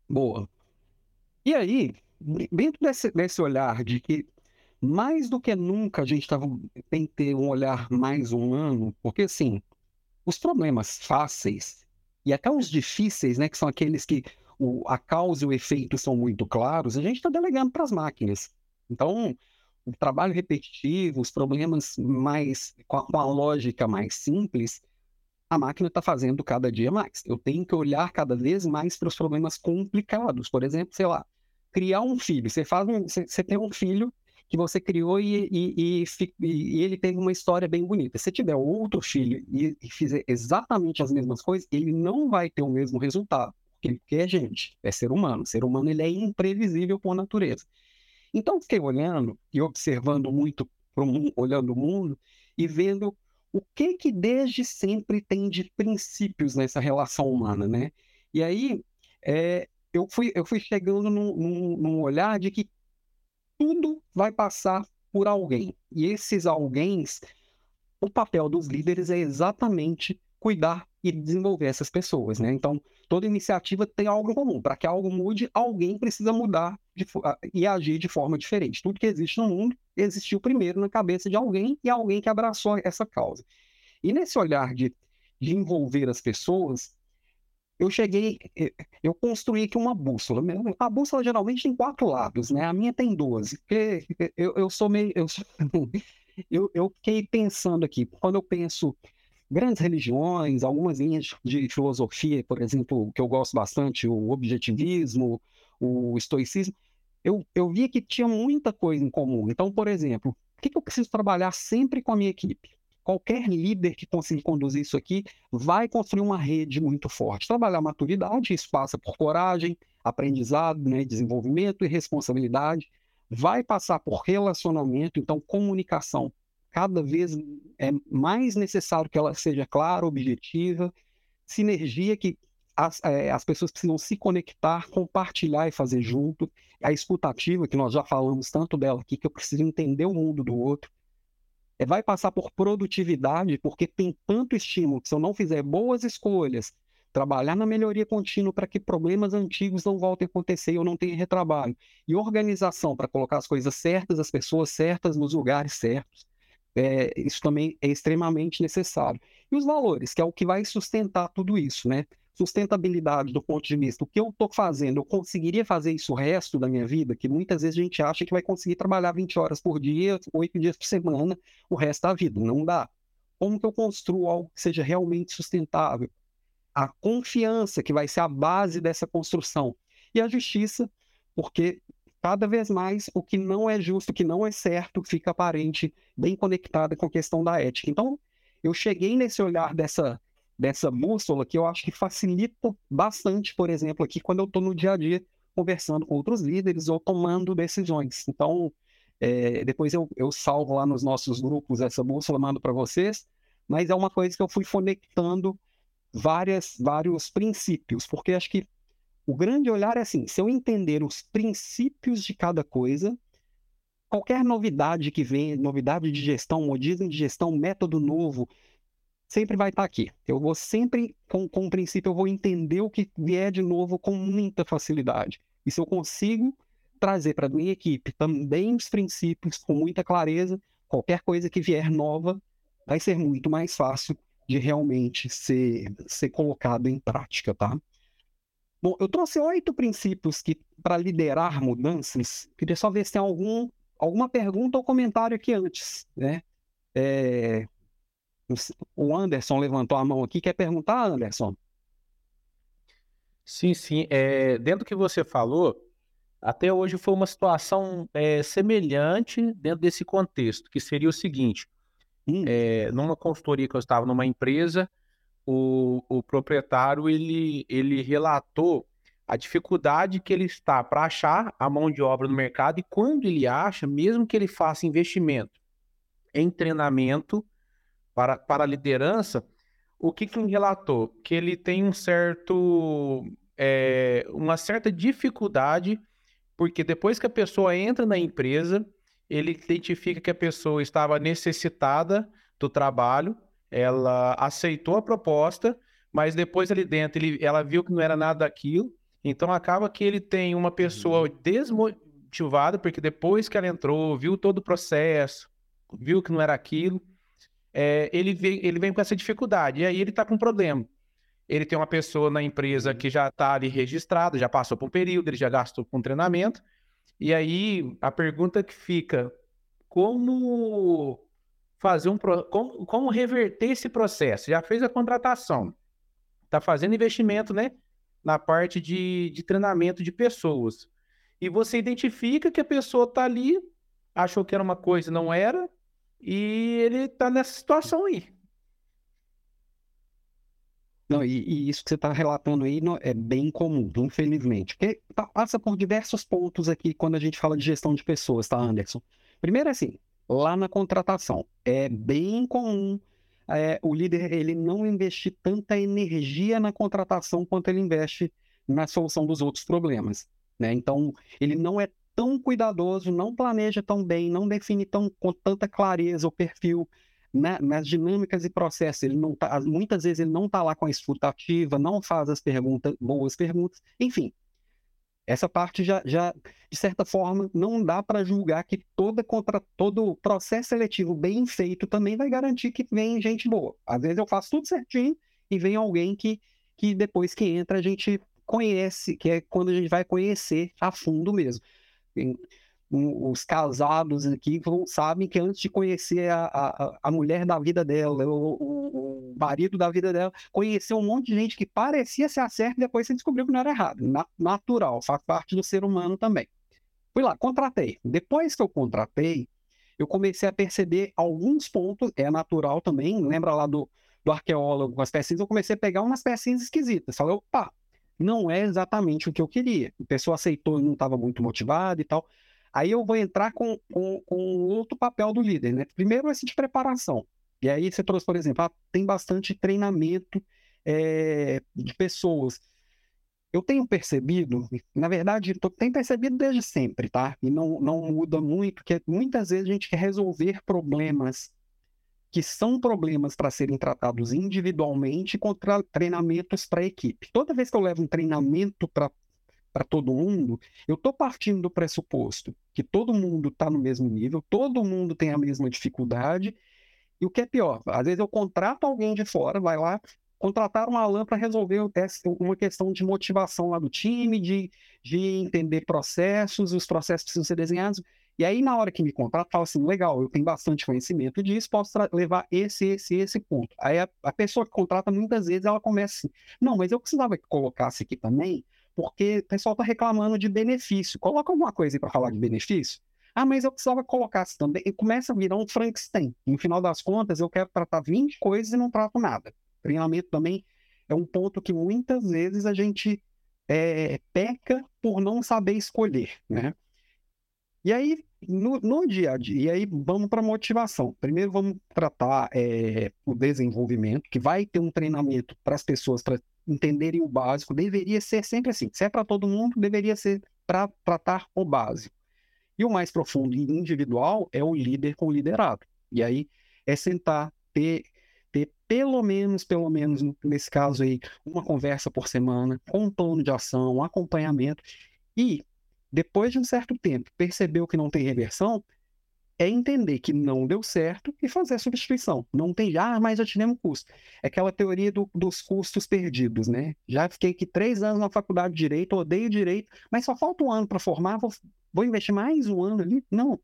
Boa. E aí, dentro desse, desse olhar de que mais do que nunca a gente tava, tem que ter um olhar mais humano, porque assim, os problemas fáceis e até os difíceis, né, que são aqueles que o, a causa e o efeito são muito claros, a gente está delegando para as máquinas. Então, o trabalho repetitivo, os problemas mais com a, com a lógica mais simples, a máquina está fazendo cada dia mais. Eu tenho que olhar cada vez mais para os problemas complicados. Por exemplo, sei lá, criar um filho. Você faz um, você, tem um filho que você criou e, e, e, e, ele tem uma história bem bonita. Se tiver outro filho e, fizer exatamente as mesmas coisas, ele não vai ter o mesmo resultado, porque é gente, é ser humano. ser humano ele é imprevisível por natureza. Então fiquei olhando e observando muito, pro, olhando o mundo e vendo o que que desde sempre tem de princípios nessa relação humana, né? E aí é, eu fui, eu fui chegando num, num, num olhar de que tudo vai passar por alguém. E esses alguém, o papel dos líderes é exatamente cuidar e desenvolver essas pessoas, né? Então, toda iniciativa tem algo comum. Para que algo mude, alguém precisa mudar de, e agir de forma diferente. Tudo que existe no mundo existiu primeiro na cabeça de alguém e alguém que abraçou essa causa. E nesse olhar de, de envolver as pessoas, eu cheguei, eu construí aqui uma bússola. A bússola geralmente tem quatro lados, né? A minha tem 12. Porque eu, eu sou meio. Eu, eu, eu fiquei pensando aqui, quando eu penso grandes religiões, algumas linhas de filosofia, por exemplo, que eu gosto bastante, o objetivismo, o estoicismo, eu, eu via que tinha muita coisa em comum. Então, por exemplo, o que, que eu preciso trabalhar sempre com a minha equipe? Qualquer líder que consiga conduzir isso aqui vai construir uma rede muito forte. Trabalhar maturidade, isso passa por coragem, aprendizado, né, desenvolvimento e responsabilidade. Vai passar por relacionamento, então comunicação. Cada vez é mais necessário que ela seja clara, objetiva, sinergia que as, é, as pessoas precisam se conectar, compartilhar e fazer junto. A escutativa, que nós já falamos tanto dela aqui, que eu preciso entender o mundo do outro. É, vai passar por produtividade, porque tem tanto estímulo que se eu não fizer boas escolhas, trabalhar na melhoria contínua para que problemas antigos não voltem a acontecer e eu não tenha retrabalho. E organização para colocar as coisas certas, as pessoas certas nos lugares certos. É, isso também é extremamente necessário. E os valores, que é o que vai sustentar tudo isso, né? Sustentabilidade do ponto de vista, o que eu estou fazendo, eu conseguiria fazer isso o resto da minha vida? Que muitas vezes a gente acha que vai conseguir trabalhar 20 horas por dia, 8 dias por semana, o resto da vida. Não dá. Como que eu construo algo que seja realmente sustentável? A confiança que vai ser a base dessa construção. E a justiça, porque cada vez mais o que não é justo, o que não é certo, fica aparente, bem conectada com a questão da ética. Então, eu cheguei nesse olhar dessa dessa bússola que eu acho que facilita bastante, por exemplo, aqui quando eu estou no dia a dia conversando com outros líderes ou tomando decisões. Então, é, depois eu, eu salvo lá nos nossos grupos essa bússola, mando para vocês, mas é uma coisa que eu fui conectando várias, vários princípios, porque acho que o grande olhar é assim: se eu entender os princípios de cada coisa, qualquer novidade que vem, novidade de gestão, modismo de gestão, método novo, sempre vai estar aqui. Eu vou sempre, com, com o princípio, eu vou entender o que vier de novo com muita facilidade. E se eu consigo trazer para a minha equipe também os princípios com muita clareza, qualquer coisa que vier nova vai ser muito mais fácil de realmente ser, ser colocado em prática, tá? Bom, eu trouxe oito princípios que para liderar mudanças. Queria só ver se tem algum, alguma pergunta ou comentário aqui antes, né? É, o Anderson levantou a mão aqui. Quer perguntar, Anderson? Sim, sim. É, dentro do que você falou, até hoje foi uma situação é, semelhante dentro desse contexto, que seria o seguinte: hum. é, numa consultoria que eu estava numa empresa, o, o proprietário ele, ele relatou a dificuldade que ele está para achar a mão de obra no mercado e quando ele acha, mesmo que ele faça investimento em treinamento para, para a liderança, o que, que ele relatou? Que ele tem um certo, é, uma certa dificuldade, porque depois que a pessoa entra na empresa, ele identifica que a pessoa estava necessitada do trabalho, ela aceitou a proposta, mas depois ali dentro ele, ela viu que não era nada daquilo, então acaba que ele tem uma pessoa uhum. desmotivada, porque depois que ela entrou, viu todo o processo, viu que não era aquilo, é, ele, vem, ele vem com essa dificuldade. E aí ele está com um problema. Ele tem uma pessoa na empresa que já está ali registrada, já passou por um período, ele já gastou com treinamento. E aí a pergunta que fica: como fazer um como, como reverter esse processo? Já fez a contratação, está fazendo investimento, né? Na parte de, de treinamento de pessoas. E você identifica que a pessoa está ali, achou que era uma coisa, não era, e ele tá nessa situação aí. Não, e, e isso que você está relatando aí não, é bem comum, infelizmente. Porque passa por diversos pontos aqui quando a gente fala de gestão de pessoas, tá, Anderson? Primeiro, assim, lá na contratação, é bem comum é, o líder ele não investir tanta energia na contratação quanto ele investe na solução dos outros problemas. Né? Então, ele não é tão cuidadoso, não planeja tão bem, não define tão, com tanta clareza o perfil né, nas dinâmicas e processos. Ele não tá, muitas vezes ele não está lá com a escuta ativa, não faz as perguntas, boas perguntas, enfim. Essa parte já, já de certa forma, não dá para julgar que toda contra, todo processo seletivo bem feito também vai garantir que vem gente boa. Às vezes eu faço tudo certinho e vem alguém que, que depois que entra a gente conhece, que é quando a gente vai conhecer a fundo mesmo. Os casados aqui sabem que antes de conhecer a, a, a mulher da vida dela, o, o, marido da vida dela, conheceu um monte de gente que parecia ser certo e depois você descobriu que não era errado. Na, natural, faz parte do ser humano também. Fui lá, contratei. Depois que eu contratei, eu comecei a perceber alguns pontos, é natural também, lembra lá do, do arqueólogo com as pecinhas, eu comecei a pegar umas pecinhas esquisitas. Falei, opa, não é exatamente o que eu queria. A pessoa aceitou e não estava muito motivada e tal. Aí eu vou entrar com, com, com outro papel do líder, né? Primeiro, esse de preparação. E aí você trouxe, por exemplo, ah, tem bastante treinamento é, de pessoas. Eu tenho percebido, na verdade, tô, tenho percebido desde sempre, tá? E não, não muda muito, que muitas vezes a gente quer resolver problemas que são problemas para serem tratados individualmente contra treinamentos para a equipe. Toda vez que eu levo um treinamento para para todo mundo, eu estou partindo do pressuposto que todo mundo está no mesmo nível, todo mundo tem a mesma dificuldade, e o que é pior, às vezes eu contrato alguém de fora, vai lá, contratar um Alan para resolver uma questão de motivação lá do time, de, de entender processos, os processos precisam ser desenhados, e aí na hora que me contrata, fala assim, legal, eu tenho bastante conhecimento disso, posso levar esse, esse, esse ponto. Aí a, a pessoa que contrata, muitas vezes, ela começa assim, não, mas eu precisava que colocasse aqui também, porque o pessoal está reclamando de benefício. Coloca alguma coisa aí para falar de benefício. Ah, mas eu precisava colocar isso também. E começa a virar um Frankenstein. No final das contas, eu quero tratar 20 coisas e não trato nada. Treinamento também é um ponto que muitas vezes a gente é, peca por não saber escolher, né? E aí, no, no dia a dia, e aí vamos para motivação. Primeiro vamos tratar é, o desenvolvimento, que vai ter um treinamento para as pessoas para entenderem o básico, deveria ser sempre assim. Se é para todo mundo, deveria ser para tratar o básico. E o mais profundo e individual é o líder com o liderado. E aí é sentar, ter, ter pelo menos, pelo menos nesse caso aí, uma conversa por semana, com um plano de ação, um acompanhamento. E depois de um certo tempo, percebeu que não tem reversão, é entender que não deu certo e fazer a substituição. Não tem, ah, mas já tivemos custo. É aquela teoria do, dos custos perdidos, né? Já fiquei aqui três anos na faculdade de Direito, odeio Direito, mas só falta um ano para formar, vou, vou, investir mais um ano ali? Não.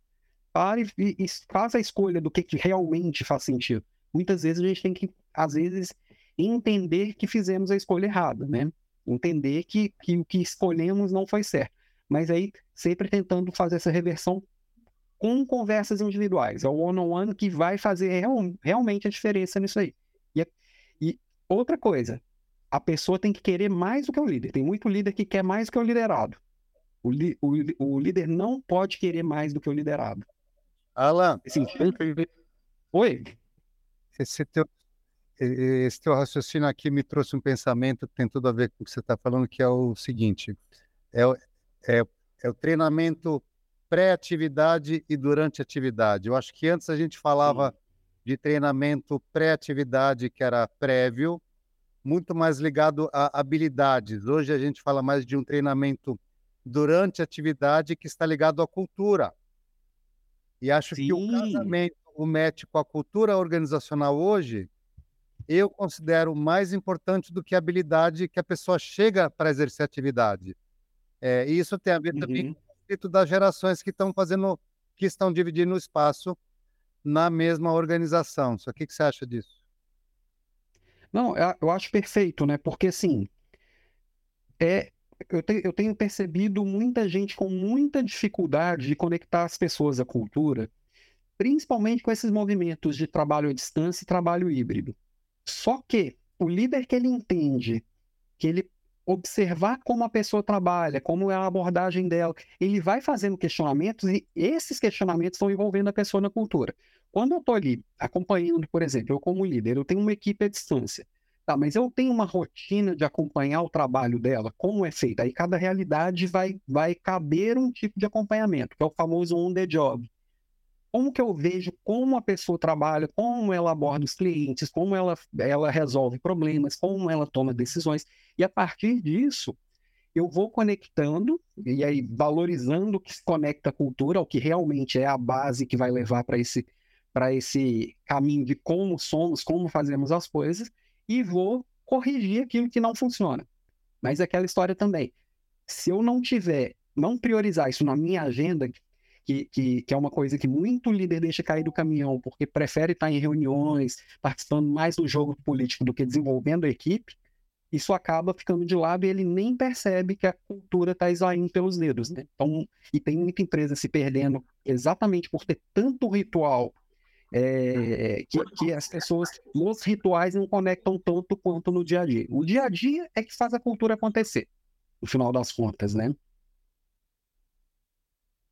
Pare e, e faz a escolha do que, que realmente faz sentido. Muitas vezes a gente tem que, às vezes, entender que fizemos a escolha errada, né? Entender que, que o que escolhemos não foi certo. Mas aí, sempre tentando fazer essa reversão com conversas individuais. É o one-on-one que vai fazer real, realmente a diferença nisso aí. E, e, outra coisa, a pessoa tem que querer mais do que o líder. Tem muito líder que quer mais do que o liderado. O, li, o, o líder não pode querer mais do que o liderado. Alan. Assim, Oi? Esse teu, esse teu raciocínio aqui me trouxe um pensamento que tem tudo a ver com o que você está falando, que é o seguinte: é, é, é o treinamento pré-atividade e durante atividade. Eu acho que antes a gente falava Sim. de treinamento pré-atividade, que era prévio, muito mais ligado a habilidades. Hoje a gente fala mais de um treinamento durante atividade que está ligado à cultura. E acho Sim. que o casamento, o match com a cultura organizacional hoje, eu considero mais importante do que a habilidade que a pessoa chega para exercer a atividade. É, e isso tem a ver uhum. também espírito das gerações que estão fazendo, que estão dividindo o espaço na mesma organização. Só que, que você acha disso? Não, eu acho perfeito, né? Porque assim, é, eu, te, eu tenho percebido muita gente com muita dificuldade de conectar as pessoas à cultura, principalmente com esses movimentos de trabalho à distância e trabalho híbrido. Só que o líder que ele entende que ele observar como a pessoa trabalha, como é a abordagem dela. Ele vai fazendo questionamentos e esses questionamentos estão envolvendo a pessoa na cultura. Quando eu estou ali acompanhando, por exemplo, eu como líder, eu tenho uma equipe à distância. Tá, mas eu tenho uma rotina de acompanhar o trabalho dela, como é feito. Aí cada realidade vai, vai caber um tipo de acompanhamento, que é o famoso on the job como que eu vejo como a pessoa trabalha, como ela aborda os clientes, como ela, ela resolve problemas, como ela toma decisões. E a partir disso, eu vou conectando e aí valorizando o que se conecta à cultura, o que realmente é a base que vai levar para esse para esse caminho de como somos, como fazemos as coisas e vou corrigir aquilo que não funciona. Mas é aquela história também. Se eu não tiver, não priorizar isso na minha agenda, que, que, que, é uma coisa que muito líder deixa cair do caminhão, porque prefere estar em reuniões, participando mais do jogo político do que desenvolvendo a equipe, isso acaba ficando de lado e ele nem percebe que a cultura está esvaindo pelos dedos, né? Então, e tem muita empresa se perdendo exatamente por ter tanto ritual é, que, que, as pessoas nos rituais não conectam tanto quanto no dia a dia. O dia a dia é que faz a cultura acontecer, no final das contas, né?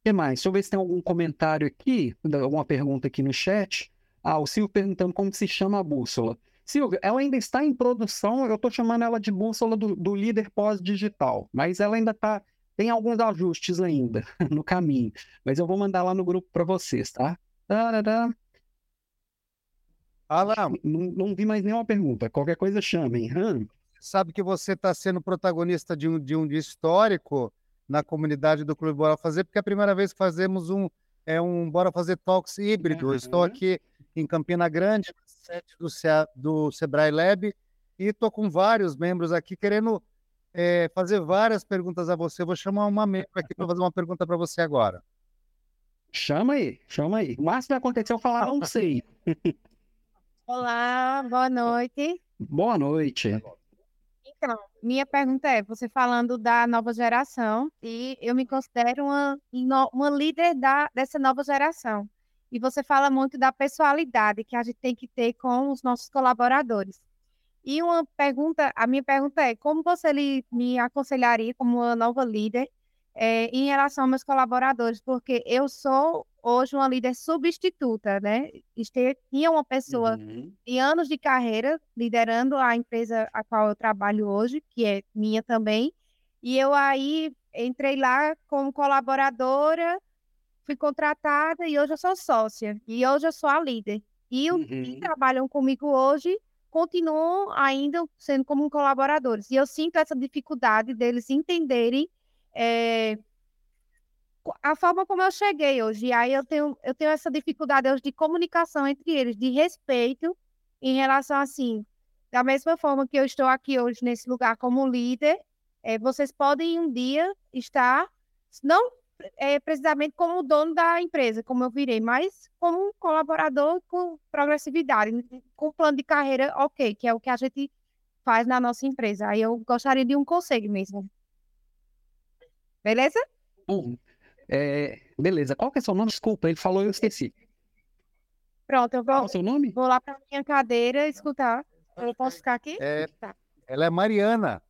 O que mais? Deixa eu ver se tem algum comentário aqui, alguma pergunta aqui no chat. Ah, o Silvio perguntando como se chama a bússola. Silvio, ela ainda está em produção, eu estou chamando ela de bússola do, do líder pós-digital, mas ela ainda está, tem alguns ajustes ainda no caminho, mas eu vou mandar lá no grupo para vocês, tá? Tarará. Alan, não, não vi mais nenhuma pergunta, qualquer coisa chamem. Hum. Sabe que você está sendo protagonista de um, de um dia histórico na comunidade do Clube Bora Fazer, porque é a primeira vez que fazemos um, é um Bora Fazer Talks híbrido. Uhum. Estou aqui em Campina Grande, sede do, do Sebrae Lab, e estou com vários membros aqui querendo é, fazer várias perguntas a você. Vou chamar uma membro aqui para fazer uma pergunta para você agora. Chama aí, chama aí. O máximo que aconteceu falar não sei. Olá, boa noite. Boa noite. Então, minha pergunta é: você falando da nova geração, e eu me considero uma, uma líder da, dessa nova geração e você fala muito da pessoalidade que a gente tem que ter com os nossos colaboradores. E uma pergunta, a minha pergunta é, como você me aconselharia como uma nova líder é, em relação aos meus colaboradores? Porque eu sou hoje uma líder substituta, né? Tinha uma pessoa uhum. de anos de carreira liderando a empresa a qual eu trabalho hoje, que é minha também, e eu aí entrei lá como colaboradora fui contratada e hoje eu sou sócia. E hoje eu sou a líder. E os uhum. que trabalham comigo hoje continuam ainda sendo como colaboradores. E eu sinto essa dificuldade deles entenderem é, a forma como eu cheguei hoje. Aí eu tenho, eu tenho essa dificuldade hoje de comunicação entre eles, de respeito em relação assim. Da mesma forma que eu estou aqui hoje nesse lugar como líder, é, vocês podem um dia estar, não é, precisamente como dono da empresa, como eu virei, mas como um colaborador com progressividade, com plano de carreira ok, que é o que a gente faz na nossa empresa. Aí eu gostaria de um conselho mesmo. Beleza? Bom, é, beleza. Qual que é seu nome? Desculpa, ele falou e eu esqueci. Pronto, eu vou, Qual é o seu nome? vou lá para minha cadeira escutar. Eu posso ficar aqui? É, tá. Ela é Mariana.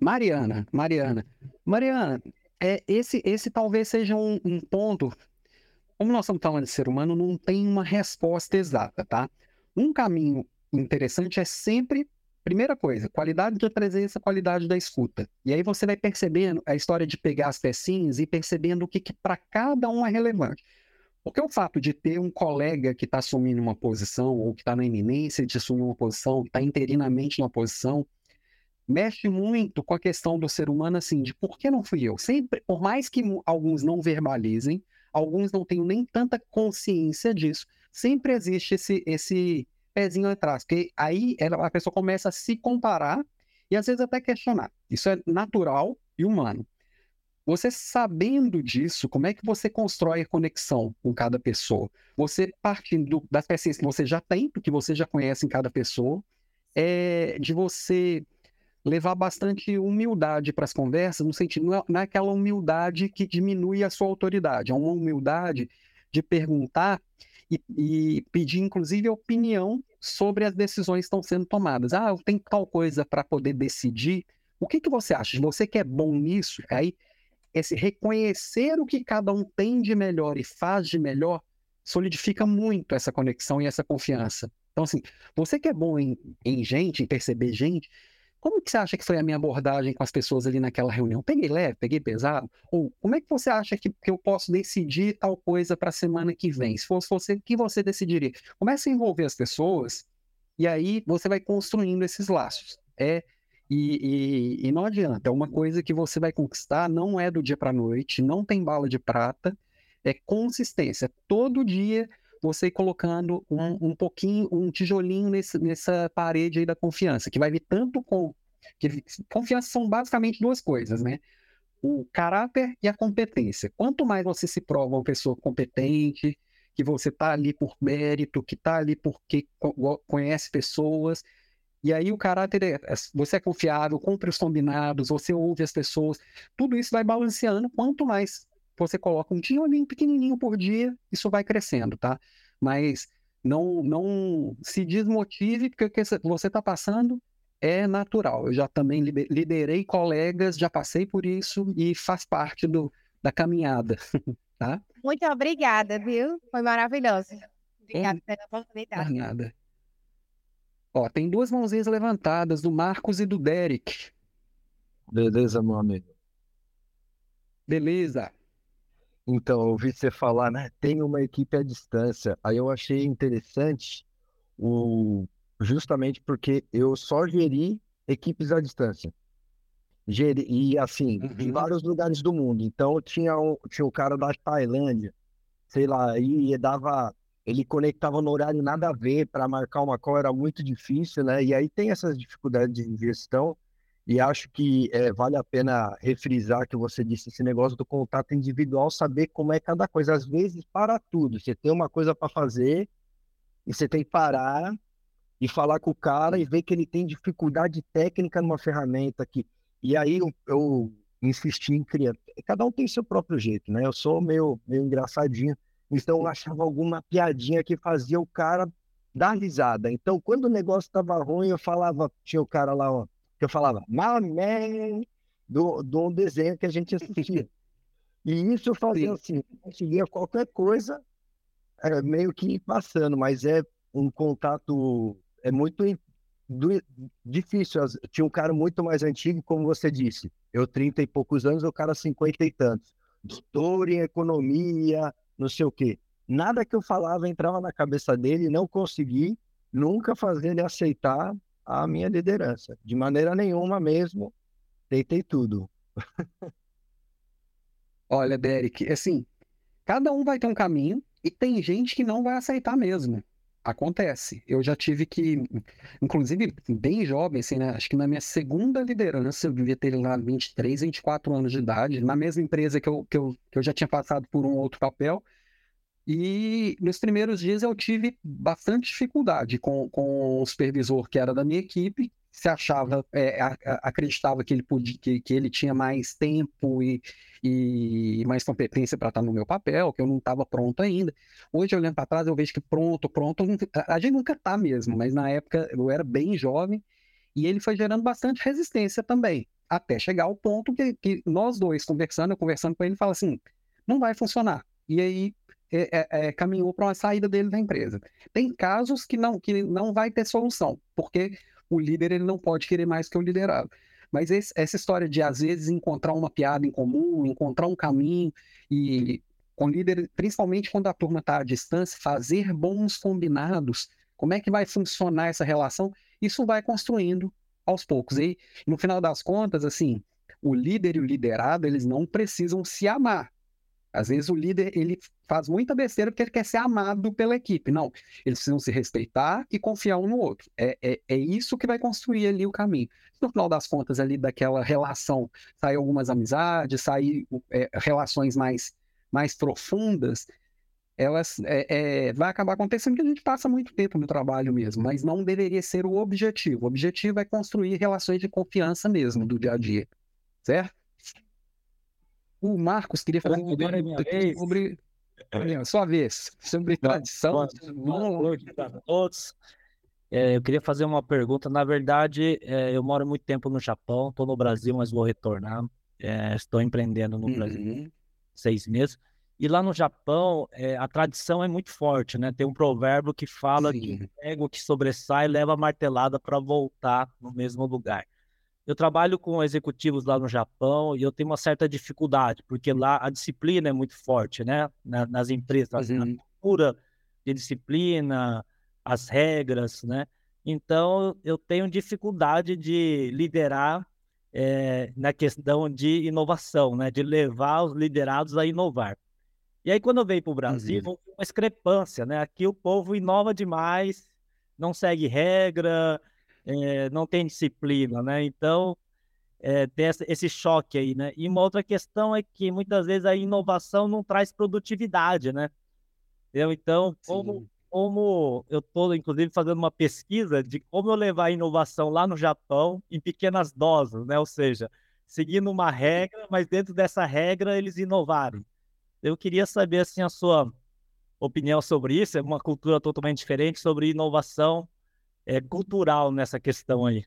Mariana, Mariana. Mariana, é, esse, esse talvez seja um, um ponto. Como nós estamos falando de ser humano, não tem uma resposta exata, tá? Um caminho interessante é sempre, primeira coisa, qualidade da presença, qualidade da escuta. E aí você vai percebendo a história de pegar as pecinhas e percebendo o que, que para cada um é relevante. Porque o fato de ter um colega que está assumindo uma posição, ou que está na iminência de assumir uma posição, está interinamente numa posição, mexe muito com a questão do ser humano, assim, de por que não fui eu? Sempre, por mais que alguns não verbalizem, alguns não tenham nem tanta consciência disso, sempre existe esse, esse pezinho atrás, porque aí ela, a pessoa começa a se comparar e às vezes até questionar. Isso é natural e humano. Você sabendo disso, como é que você constrói a conexão com cada pessoa? Você partindo das peças que você já tem, que você já conhece em cada pessoa, é de você levar bastante humildade para as conversas, no sentido, não é, é aquela humildade que diminui a sua autoridade, é uma humildade de perguntar e, e, pedir, inclusive, opinião sobre as decisões que estão sendo tomadas. Ah, eu tenho tal coisa para poder decidir. O que, que você acha? Você que é bom nisso, aí esse reconhecer o que cada um tem de melhor e faz de melhor solidifica muito essa conexão e essa confiança. Então, assim, você que é bom em, em gente, em perceber gente, como que você acha que foi a minha abordagem com as pessoas ali naquela reunião? Peguei leve, peguei pesado? Ou como é que você acha que, que eu posso decidir tal coisa para a semana que vem? Se fosse você, o que você decidiria? Comece a envolver as pessoas e aí você vai construindo esses laços. É e, e, e, não adianta, é uma coisa que você vai conquistar, não é do dia para noite, não tem bala de prata, é consistência. Todo dia você colocando um, um pouquinho, um tijolinho nesse, nessa parede aí da confiança, que vai vir tanto com. Que, confiança são basicamente duas coisas, né? o caráter e a competência. Quanto mais você se prova uma pessoa competente, que você está ali por mérito, que está ali porque conhece pessoas, e aí o caráter é, é, você é confiável, cumpre os combinados, você ouve as pessoas, tudo isso vai balanceando. Quanto mais você coloca um tijolinho pequenininho por dia, isso vai crescendo, tá? Mas não, não se desmotive, porque o que você está passando é natural. Eu já também liderei colegas, já passei por isso e faz parte do, da caminhada, tá? Muito obrigada, viu? Foi maravilhoso. Obrigada pela oportunidade. Nada. Ó, tem duas mãozinhas levantadas do Marcos e do Derek. Beleza, meu amigo. Beleza. Então, eu ouvi você falar, né? Tem uma equipe à distância. Aí eu achei interessante o justamente porque eu só geri equipes à distância. Geri, e assim, uhum. em vários lugares do mundo. Então tinha um, tinha um cara da Tailândia, sei lá, e dava. Ele conectava no horário nada a ver para marcar uma call, era muito difícil, né? E aí tem essas dificuldades de gestão. E acho que é, vale a pena refrisar que você disse esse negócio do contato individual, saber como é cada coisa. Às vezes, para tudo. Você tem uma coisa para fazer e você tem que parar e falar com o cara e ver que ele tem dificuldade técnica numa ferramenta aqui. E aí eu, eu insisti em criar. Cada um tem seu próprio jeito, né? Eu sou meio, meio engraçadinho. Então eu achava alguma piadinha que fazia o cara dar risada. Então, quando o negócio estava ruim, eu falava, tinha o cara lá, ó, que eu falava, my man, do, do um desenho que a gente assistia. E isso eu fazia assim, conseguia qualquer coisa, era meio que passando, mas é um contato, é muito difícil. Tinha um cara muito mais antigo, como você disse, eu 30 e poucos anos, o cara 50 e tantos. Doutor em economia, não sei o quê. Nada que eu falava entrava na cabeça dele, não consegui nunca fazer ele aceitar a minha liderança. De maneira nenhuma mesmo, tentei tudo. Olha, Derek, assim, cada um vai ter um caminho e tem gente que não vai aceitar mesmo. Acontece. Eu já tive que, inclusive, bem jovem, assim, né? Acho que na minha segunda liderança, eu devia ter lá 23, 24 anos de idade, na mesma empresa que eu, que eu, que eu já tinha passado por um outro papel. E nos primeiros dias eu tive bastante dificuldade com, com o supervisor que era da minha equipe, se achava, é, acreditava que ele podia, que, que ele tinha mais tempo e, e mais competência para estar no meu papel, que eu não estava pronto ainda. Hoje, olhando para trás, eu vejo que pronto, pronto, a gente nunca está mesmo, mas na época eu era bem jovem e ele foi gerando bastante resistência também, até chegar ao ponto que, que nós dois conversando, eu conversando com ele, fala assim, não vai funcionar. E aí é, é, é, caminhou para uma saída dele da empresa. Tem casos que não, que não vai ter solução, porque o líder ele não pode querer mais que o liderado. Mas esse, essa história de, às vezes, encontrar uma piada em comum, encontrar um caminho, e com líder, principalmente quando a turma está à distância, fazer bons combinados, como é que vai funcionar essa relação? Isso vai construindo aos poucos. E, no final das contas, assim, o líder e o liderado, eles não precisam se amar. Às vezes o líder ele faz muita besteira porque ele quer ser amado pela equipe. Não, eles precisam se respeitar e confiar um no outro. É, é, é isso que vai construir ali o caminho. No final das contas, ali daquela relação, sair algumas amizades, sair é, relações mais, mais profundas, elas é, é, vai acabar acontecendo que a gente passa muito tempo no trabalho mesmo, mas não deveria ser o objetivo. O objetivo é construir relações de confiança mesmo do dia a dia, certo? O Marcos queria fazer uma pergunta sobre. Olha, sua vez, sobre tradição. Boa todos. É, eu queria fazer uma pergunta. Na verdade, é, eu moro muito tempo no Japão, estou no Brasil, mas vou retornar. É, estou empreendendo no uhum. Brasil seis meses. E lá no Japão, é, a tradição é muito forte, né? Tem um provérbio que fala Sim. que o ego que sobressai leva a martelada para voltar no mesmo lugar. Eu trabalho com executivos lá no Japão e eu tenho uma certa dificuldade, porque lá a disciplina é muito forte, né? nas empresas, uhum. a cultura de disciplina, as regras, né? Então, eu tenho dificuldade de liderar é, na questão de inovação, né? De levar os liderados a inovar. E aí, quando eu venho para o Brasil, uhum. uma discrepância, né? Aqui o povo inova demais, não segue regra, é, não tem disciplina, né? Então, é, ter esse choque aí, né? E uma outra questão é que muitas vezes a inovação não traz produtividade, né? Entendeu? Então, como, como eu estou, inclusive, fazendo uma pesquisa de como eu levar a inovação lá no Japão em pequenas doses, né? Ou seja, seguindo uma regra, mas dentro dessa regra eles inovarem. Eu queria saber, assim, a sua opinião sobre isso, é uma cultura totalmente diferente, sobre inovação é, cultural nessa questão aí.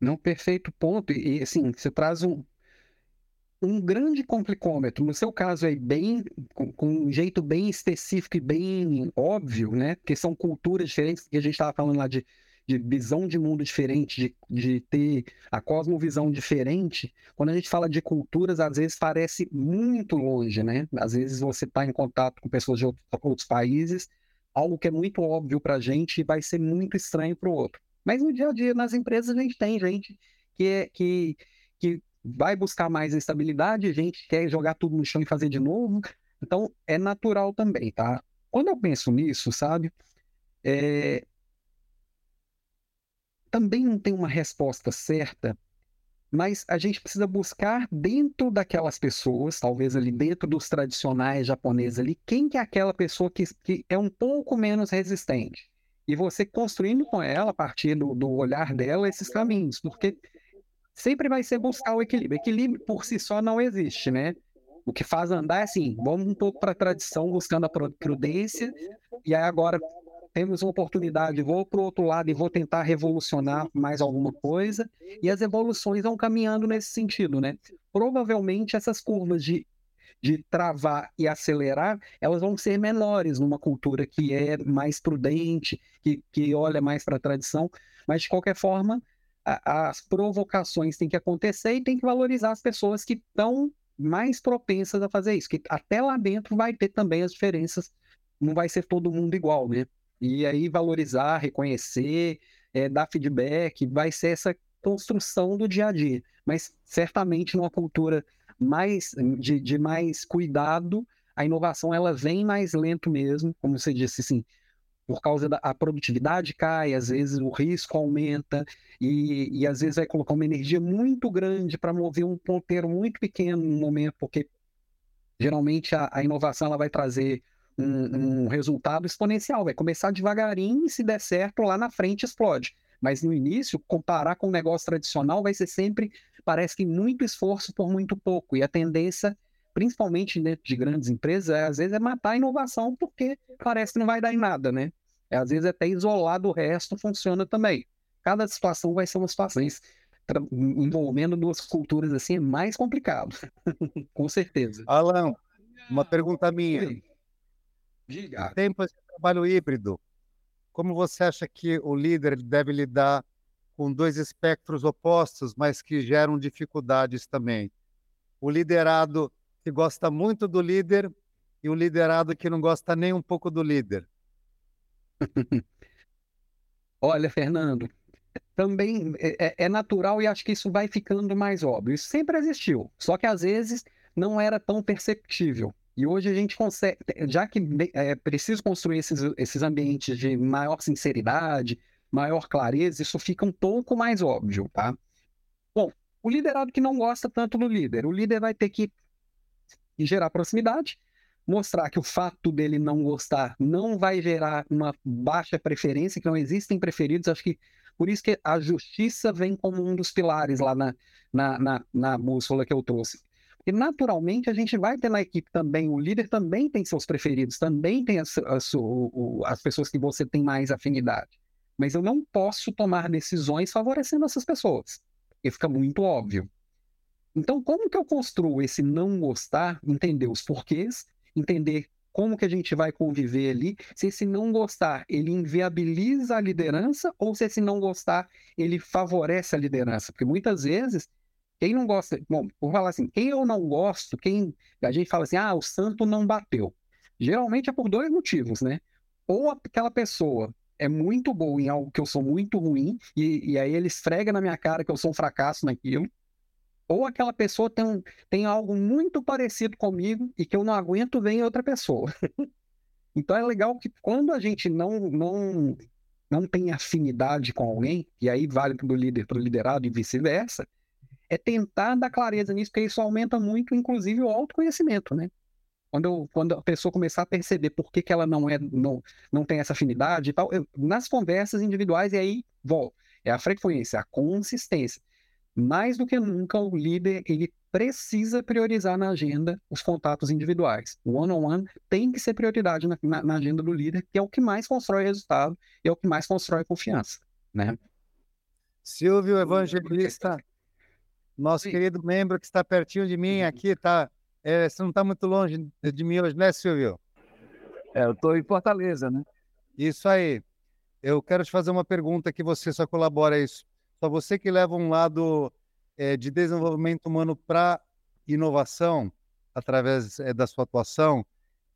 Não, perfeito ponto. E, assim, você traz um, um grande complicômetro. No seu caso aí, bem, com, com, um jeito bem específico e bem óbvio, né? Porque são culturas diferentes, que a gente estava falando lá de, de visão de mundo diferente, de, de ter a cosmovisão diferente. Quando a gente fala de culturas, às vezes parece muito longe, né? Às vezes você está em contato com pessoas de outros, outros países, algo que é muito óbvio para a gente vai ser muito estranho para o outro. Mas no dia a dia, nas empresas, a gente tem gente que, é, que, que vai buscar mais estabilidade, gente quer jogar tudo no chão e fazer de novo. Então, é natural também, tá? Quando eu penso nisso, sabe? É... Também não tem uma resposta certa, mas a gente precisa buscar dentro daquelas pessoas, talvez ali dentro dos tradicionais japoneses ali, quem que é aquela pessoa que, que é um pouco menos resistente e você construindo com ela, a partir do, do olhar dela, esses caminhos, porque sempre vai ser buscar o equilíbrio. Equilíbrio por si só não existe, né? O que faz andar é assim, vamos um pouco para a tradição, buscando a prudência, e aí agora temos uma oportunidade, vou para o outro lado e vou tentar revolucionar mais alguma coisa, e as evoluções vão caminhando nesse sentido, né? Provavelmente essas curvas de de travar e acelerar, elas vão ser menores numa cultura que é mais prudente, que, que olha mais para a tradição, mas de qualquer forma, a, as provocações têm que acontecer e tem que valorizar as pessoas que estão mais propensas a fazer isso, que até lá dentro vai ter também as diferenças, não vai ser todo mundo igual, né? E aí valorizar, reconhecer, é, dar feedback, vai ser essa construção do dia a dia. Mas certamente numa cultura mais de, de mais cuidado, a inovação ela vem mais lento mesmo, como você disse, assim, por causa da produtividade cai, às vezes o risco aumenta e, e às vezes vai colocar uma energia muito grande para mover um ponteiro muito pequeno no momento, porque geralmente a, a inovação ela vai trazer um, um, resultado exponencial, vai começar devagarinho e se der certo lá na frente explode. Mas no início, comparar com o negócio tradicional vai ser sempre, parece que muito esforço por muito pouco. E a tendência, principalmente dentro de grandes empresas, é, às vezes é matar a inovação porque parece que não vai dar em nada, né? É, às vezes até isolar do resto funciona também. Cada situação vai ser uma situação envolvendo duas culturas assim é mais complicado, com certeza. Alan, uma pergunta minha. Diga. Tempo de trabalho híbrido como você acha que o líder deve lidar com dois espectros opostos, mas que geram dificuldades também? O liderado que gosta muito do líder e o liderado que não gosta nem um pouco do líder. Olha, Fernando, também é, é, é, natural e acho que isso vai ficando mais óbvio. Isso sempre existiu, só que às vezes não era tão perceptível. E hoje a gente consegue, já que é preciso construir esses, esses ambientes de maior sinceridade, maior clareza, isso fica um pouco mais óbvio, tá? Bom, o liderado que não gosta tanto do líder, o líder vai ter que gerar proximidade, mostrar que o fato dele não gostar não vai gerar uma baixa preferência, que não existem preferidos. Acho que por isso que a justiça vem como um dos pilares lá na, na, na, na bússola que eu trouxe. E naturalmente a gente vai ter na equipe também, o líder também tem seus preferidos, também tem as, as, as pessoas que você tem mais afinidade. Mas eu não posso tomar decisões favorecendo essas pessoas, porque fica muito óbvio. Então, como que eu construo esse não gostar, entender os porquês, entender como que a gente vai conviver ali, se esse não gostar, ele inviabiliza a liderança ou se esse não gostar, ele favorece a liderança? Porque muitas vezes quem não gosta, bom, vou falar assim, quem eu não gosto, quem a gente fala assim, ah, o santo não bateu. Geralmente é por dois motivos, né? Ou aquela pessoa é muito boa em algo que eu sou muito ruim, e, e aí ele esfrega na minha cara que eu sou um fracasso naquilo, ou aquela pessoa tem, tem algo muito parecido comigo e que eu não aguento ver em outra pessoa. então é legal que quando a gente não, não não tem afinidade com alguém, e aí vale para o líder, para o liderado e vice-versa, é tentar dar clareza nisso, porque isso aumenta muito, inclusive, o autoconhecimento, né? Quando, eu, quando a pessoa começar a perceber por que, que ela não é não, não tem essa afinidade e tal, eu, nas conversas individuais, e aí volta, é a frequência, a consistência. Mais do que nunca, o líder ele precisa priorizar na agenda os contatos individuais. O one-on-one -on -one tem que ser prioridade na, na, na, agenda do líder, que é o que mais constrói resultado e é o que mais constrói confiança. Né? Silvio Evangelista, nosso Sim. querido membro que está pertinho de mim aqui, tá, é, você não está muito longe de mim hoje, né, Silvio? É, eu estou em Fortaleza, né? Isso aí. Eu quero te fazer uma pergunta que você só colabora isso. Só você que leva um lado é, de desenvolvimento humano para inovação, através é, da sua atuação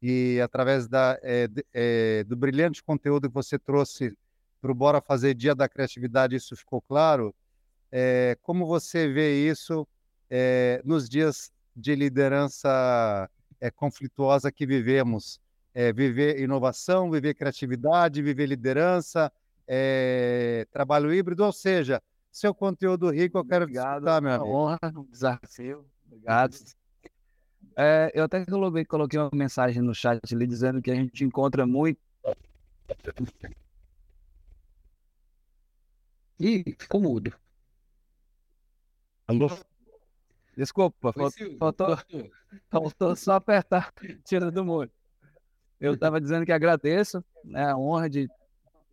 e através da, é, do brilhante conteúdo que você trouxe para o Bora Fazer Dia da Criatividade, isso ficou claro. Como você vê isso nos dias de liderança conflituosa que vivemos? viver inovação, viver criatividade, viver liderança, trabalho híbrido, ou seja, seu conteúdo rico, eu quero Obrigado, escutar, meu amigo. honra, um desafio. Obrigado. É, eu até coloquei, coloquei uma mensagem no chat ali dizendo que a gente encontra muito. Ih, ficou mudo. Alô? Desculpa, faltou, faltou, faltou só apertar, tira do muro. Eu estava dizendo que agradeço, né, a honra de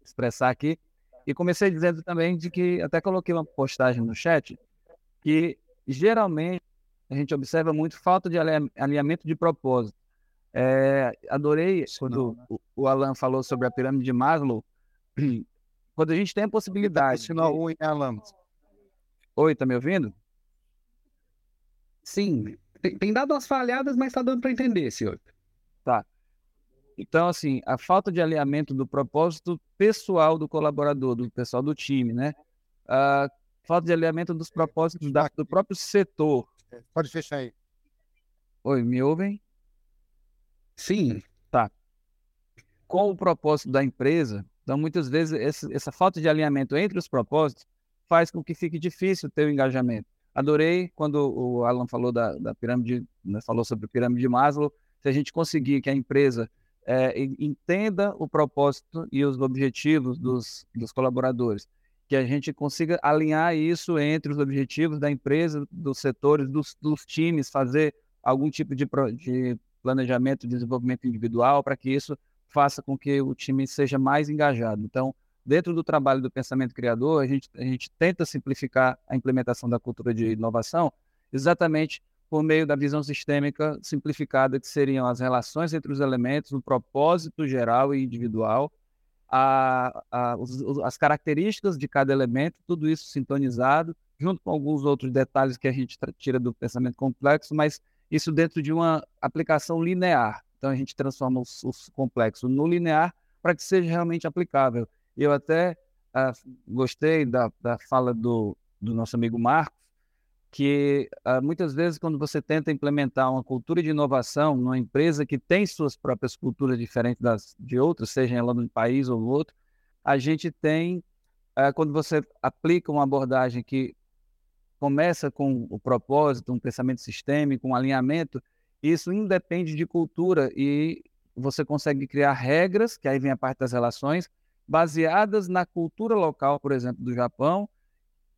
expressar aqui. E comecei dizendo também de que, até coloquei uma postagem no chat, que geralmente a gente observa muito falta de alinhamento de propósito. É, adorei quando né? o, o Alan falou sobre a pirâmide de Maslow. Quando a gente tem a possibilidade. Sinal 1 em Alan. Oi, tá me ouvindo? Sim. Tem, tem dado umas falhadas, mas está dando para entender, senhor. Tá. Então, assim, a falta de alinhamento do propósito pessoal do colaborador, do pessoal do time, né? A falta de alinhamento dos propósitos da, do próprio setor. Pode fechar aí. Oi, me ouvem? Sim. Tá. Com o propósito da empresa, então muitas vezes esse, essa falta de alinhamento entre os propósitos faz com que fique difícil ter o engajamento. Adorei quando o Alan falou da, da pirâmide, né, falou sobre a pirâmide de Maslow. Se a gente conseguir que a empresa é, entenda o propósito e os objetivos dos, dos colaboradores, que a gente consiga alinhar isso entre os objetivos da empresa, dos setores, dos, dos times, fazer algum tipo de, de planejamento de desenvolvimento individual para que isso faça com que o time seja mais engajado. Então, dentro do trabalho do pensamento criador, a gente, a gente tenta simplificar a implementação da cultura de inovação exatamente por meio da visão sistêmica simplificada, que seriam as relações entre os elementos, o propósito geral e individual, a, a, os, as características de cada elemento, tudo isso sintonizado, junto com alguns outros detalhes que a gente tira do pensamento complexo, mas isso dentro de uma aplicação linear. Então a gente transforma os, os complexos no linear para que seja realmente aplicável. Eu até uh, gostei da, da fala do, do nosso amigo Marcos, que uh, muitas vezes quando você tenta implementar uma cultura de inovação numa empresa que tem suas próprias culturas diferentes das de outras, seja ela num país ou no outro, a gente tem uh, quando você aplica uma abordagem que começa com o propósito, um pensamento sistêmico, um alinhamento, isso independe de cultura e você consegue criar regras, que aí vem a parte das relações, baseadas na cultura local, por exemplo, do Japão,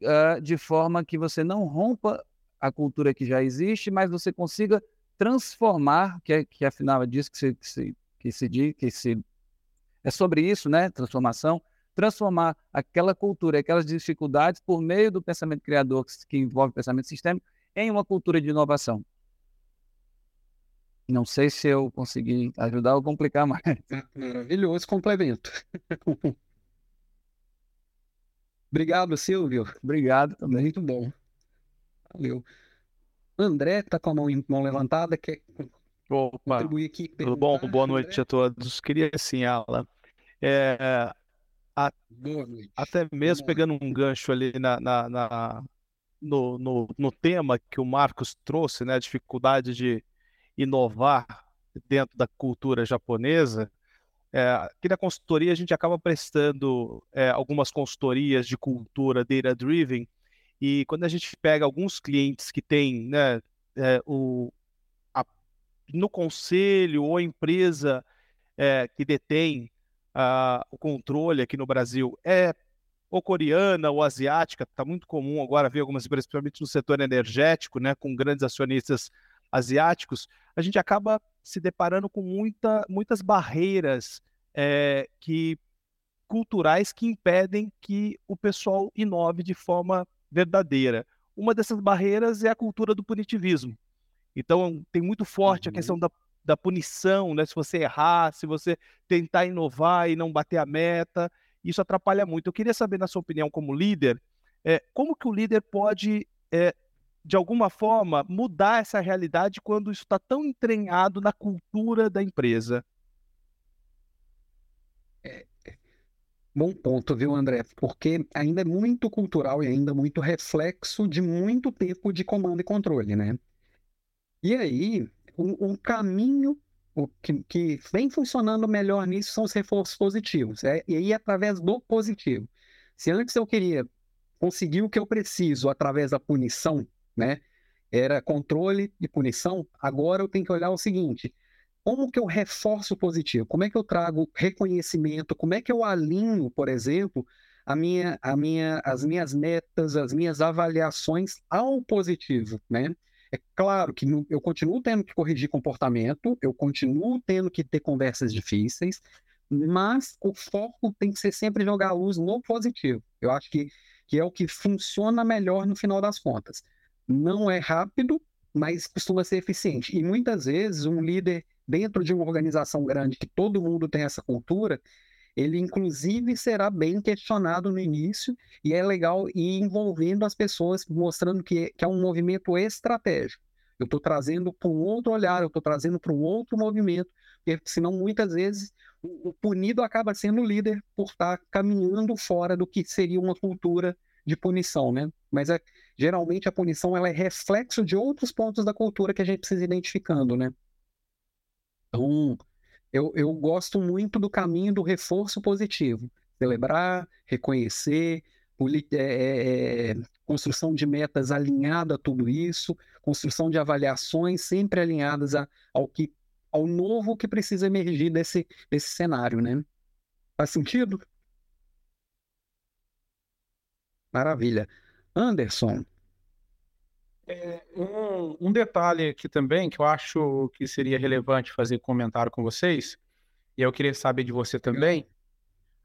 uh, de forma que você não rompa a cultura que já existe, mas você consiga transformar, que, é, que afinal é disso que se, que se, que se diz, que se, é sobre isso, né? Transformação, transformar aquela cultura, aquelas dificuldades por meio do pensamento criador que, que envolve pensamento sistêmico em uma cultura de inovação. Não sei se eu consegui ajudar ou complicar mais. Maravilhoso complemento. Obrigado, Silvio. Obrigado também. Muito bom. Valeu. André está com a mão, mão levantada, quer Opa, contribuir aqui? Tudo bom? Boa noite André? a todos. Queria assim, Alan, é, a, até mesmo pegando um gancho ali na, na, na no, no, no, tema que o Marcos trouxe, né, a dificuldade de inovar dentro da cultura japonesa, é, aqui na consultoria a gente acaba prestando é, algumas consultorias de cultura data-driven e quando a gente pega alguns clientes que têm né, é, o, a, no conselho ou empresa é, que detém a, o controle aqui no Brasil é ou coreana ou asiática, está muito comum agora ver algumas empresas, principalmente no setor energético, né, com grandes acionistas asiáticos, a gente acaba se deparando com muita, muitas barreiras é, que culturais que impedem que o pessoal inove de forma verdadeira. Uma dessas barreiras é a cultura do punitivismo. Então, tem muito forte uhum. a questão da, da punição, né? Se você errar, se você tentar inovar e não bater a meta, isso atrapalha muito. Eu queria saber, na sua opinião, como líder, é, como que o líder pode é, de alguma forma, mudar essa realidade quando isso está tão entranhado na cultura da empresa? É, bom ponto, viu, André? Porque ainda é muito cultural e ainda muito reflexo de muito tempo de comando e controle, né? E aí, um caminho o que, que, vem funcionando melhor nisso são os reforços positivos. É, e aí, através do positivo. Se antes eu queria conseguir o que eu preciso através da punição, né? Era controle e punição. Agora eu tenho que olhar o seguinte: como que eu reforço o positivo? Como é que eu trago reconhecimento? Como é que eu alinho, por exemplo, a minha, a minha, as minhas metas, as minhas avaliações ao positivo, né? É claro que eu continuo tendo que corrigir comportamento, eu continuo tendo que ter conversas difíceis, mas o foco tem que ser sempre jogar a luz no positivo. Eu acho que, que é o que funciona melhor no final das contas não é rápido, mas costuma ser eficiente. E muitas vezes um líder dentro de uma organização grande que todo mundo tem essa cultura, ele inclusive será bem questionado no início e é legal ir envolvendo as pessoas, mostrando que, que é um movimento estratégico. Eu estou trazendo para um outro olhar, eu estou trazendo para um outro movimento, porque senão muitas vezes o, punido acaba sendo o líder por estar tá caminhando fora do que seria uma cultura de punição, né? Mas é, geralmente a punição ela é reflexo de outros pontos da cultura que a gente precisa ir identificando, né? Então, eu, eu gosto muito do caminho do reforço positivo. Celebrar, reconhecer, é, é, é, construção de metas alinhada a tudo isso, construção de avaliações sempre alinhadas a, ao, que, ao novo que precisa emergir desse, desse cenário, né? Faz sentido? Maravilha. Anderson. É, um, um, detalhe aqui também que eu acho que seria relevante fazer comentário com vocês, e eu queria saber de você também,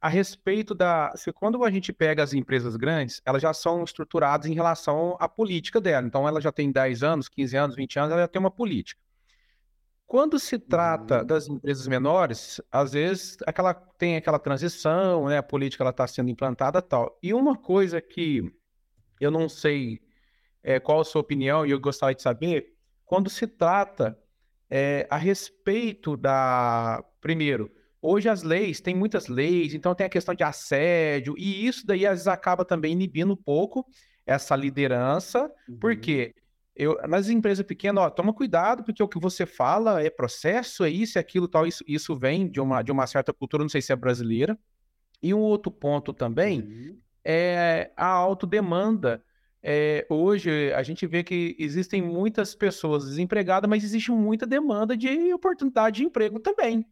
a respeito da. Se, quando a gente pega as empresas grandes, elas já são estruturadas em relação à política dela. Então, ela já tem 10 anos, 15 anos, 20 anos, ela já tem uma política. Quando se trata uhum. das empresas menores, às vezes aquela, tem aquela transição, né? A política está sendo implantada tal. E uma coisa que eu não sei é, qual a sua opinião e eu gostaria de saber, quando se trata é, a respeito da. Primeiro, hoje as leis, tem muitas leis, então tem a questão de assédio, e isso daí às vezes acaba também inibindo um pouco essa liderança, uhum. porque eu, nas empresas pequenas, ó, toma cuidado, porque o que você fala é processo, é isso, é aquilo, tal. Isso, isso vem de uma, de uma certa cultura, não sei se é brasileira. E um outro ponto também uhum. é a autodemanda. É, hoje a gente vê que existem muitas pessoas desempregadas, mas existe muita demanda de oportunidade de emprego também.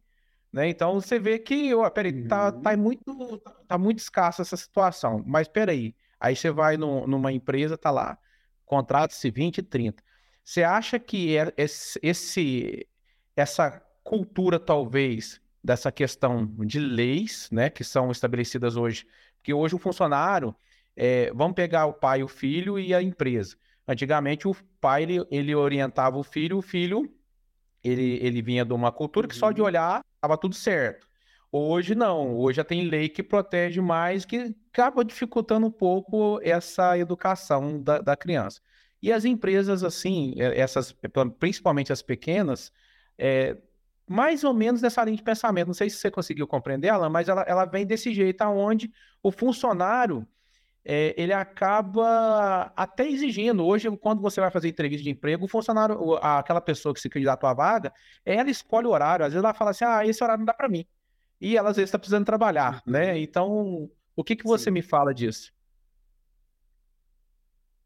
Né? Então você vê que, ó, peraí, tá, uhum. tá, muito, tá muito escassa essa situação. Mas peraí, aí você vai no, numa empresa, tá lá contratos-se 20 e 30. Você acha que é esse, essa cultura, talvez, dessa questão de leis, né, que são estabelecidas hoje, porque hoje o funcionário, é, vamos pegar o pai, o filho e a empresa. Antigamente o pai ele, ele orientava o filho, o filho ele, ele vinha de uma cultura que só de uhum. olhar estava tudo certo. Hoje não, hoje já tem lei que protege mais, que acaba dificultando um pouco essa educação da, da criança. E as empresas, assim, é, essas, principalmente as pequenas, é, mais ou menos nessa linha de pensamento. Não sei se você conseguiu compreender ela, mas ela, ela vem desse jeito, aonde o funcionário é, ele acaba até exigindo. Hoje, quando você vai fazer entrevista de emprego, o funcionário, aquela pessoa que se candidata à vaga, ela escolhe o horário. Às vezes ela fala assim: ah, esse horário não dá para mim. E ela às vezes está precisando trabalhar, né? Então, o que, que você Sim. me fala disso?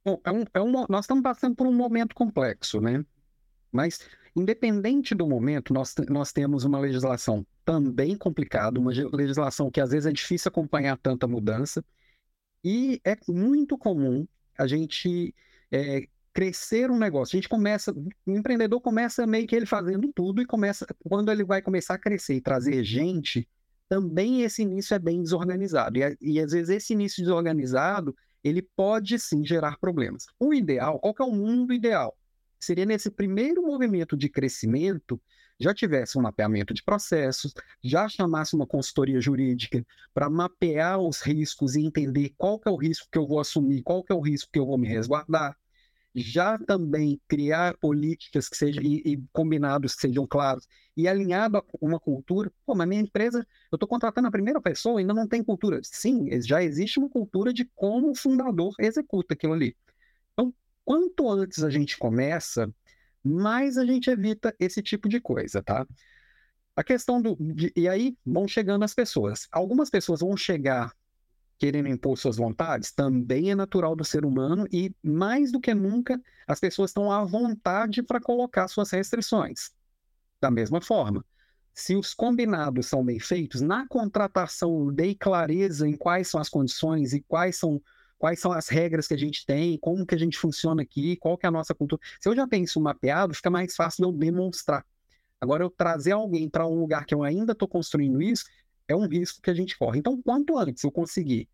Bom, é um, é um, nós estamos passando por um momento complexo, né? Mas, independente do momento, nós, nós temos uma legislação também complicada, uma legislação que às vezes é difícil acompanhar tanta mudança, e é muito comum a gente é, crescer um negócio. A gente começa, o empreendedor começa meio que ele fazendo tudo e começa, quando ele vai começar a crescer e trazer gente, também esse início é bem desorganizado. E, e às vezes esse início desorganizado, ele pode sim gerar problemas. O ideal, qual que é o mundo ideal? Seria nesse primeiro movimento de crescimento, já tivesse um mapeamento de processos, já chamasse uma consultoria jurídica para mapear os riscos e entender qual que é o risco que eu vou assumir, qual que é o risco que eu vou me resguardar, já também criar políticas que sejam e, e combinados que sejam claros e alinhado a uma cultura. Pô, mas minha empresa, eu estou contratando a primeira pessoa, ainda não tem cultura. Sim, já existe uma cultura de como o fundador executa aquilo ali. Então, quanto antes a gente começa, mais a gente evita esse tipo de coisa, tá? A questão do. De, e aí vão chegando as pessoas. Algumas pessoas vão chegar querendo impor suas vontades, também é natural do ser humano e, mais do que nunca, as pessoas estão à vontade para colocar suas restrições. Da mesma forma, se os combinados são bem feitos, na contratação dei clareza em quais são as condições e quais são quais são as regras que a gente tem, como que a gente funciona aqui, qual que é a nossa cultura. Se eu já tenho isso mapeado, fica mais fácil eu demonstrar. Agora, eu trazer alguém para um lugar que eu ainda estou construindo isso, é um risco que a gente corre. Então, quanto antes eu conseguir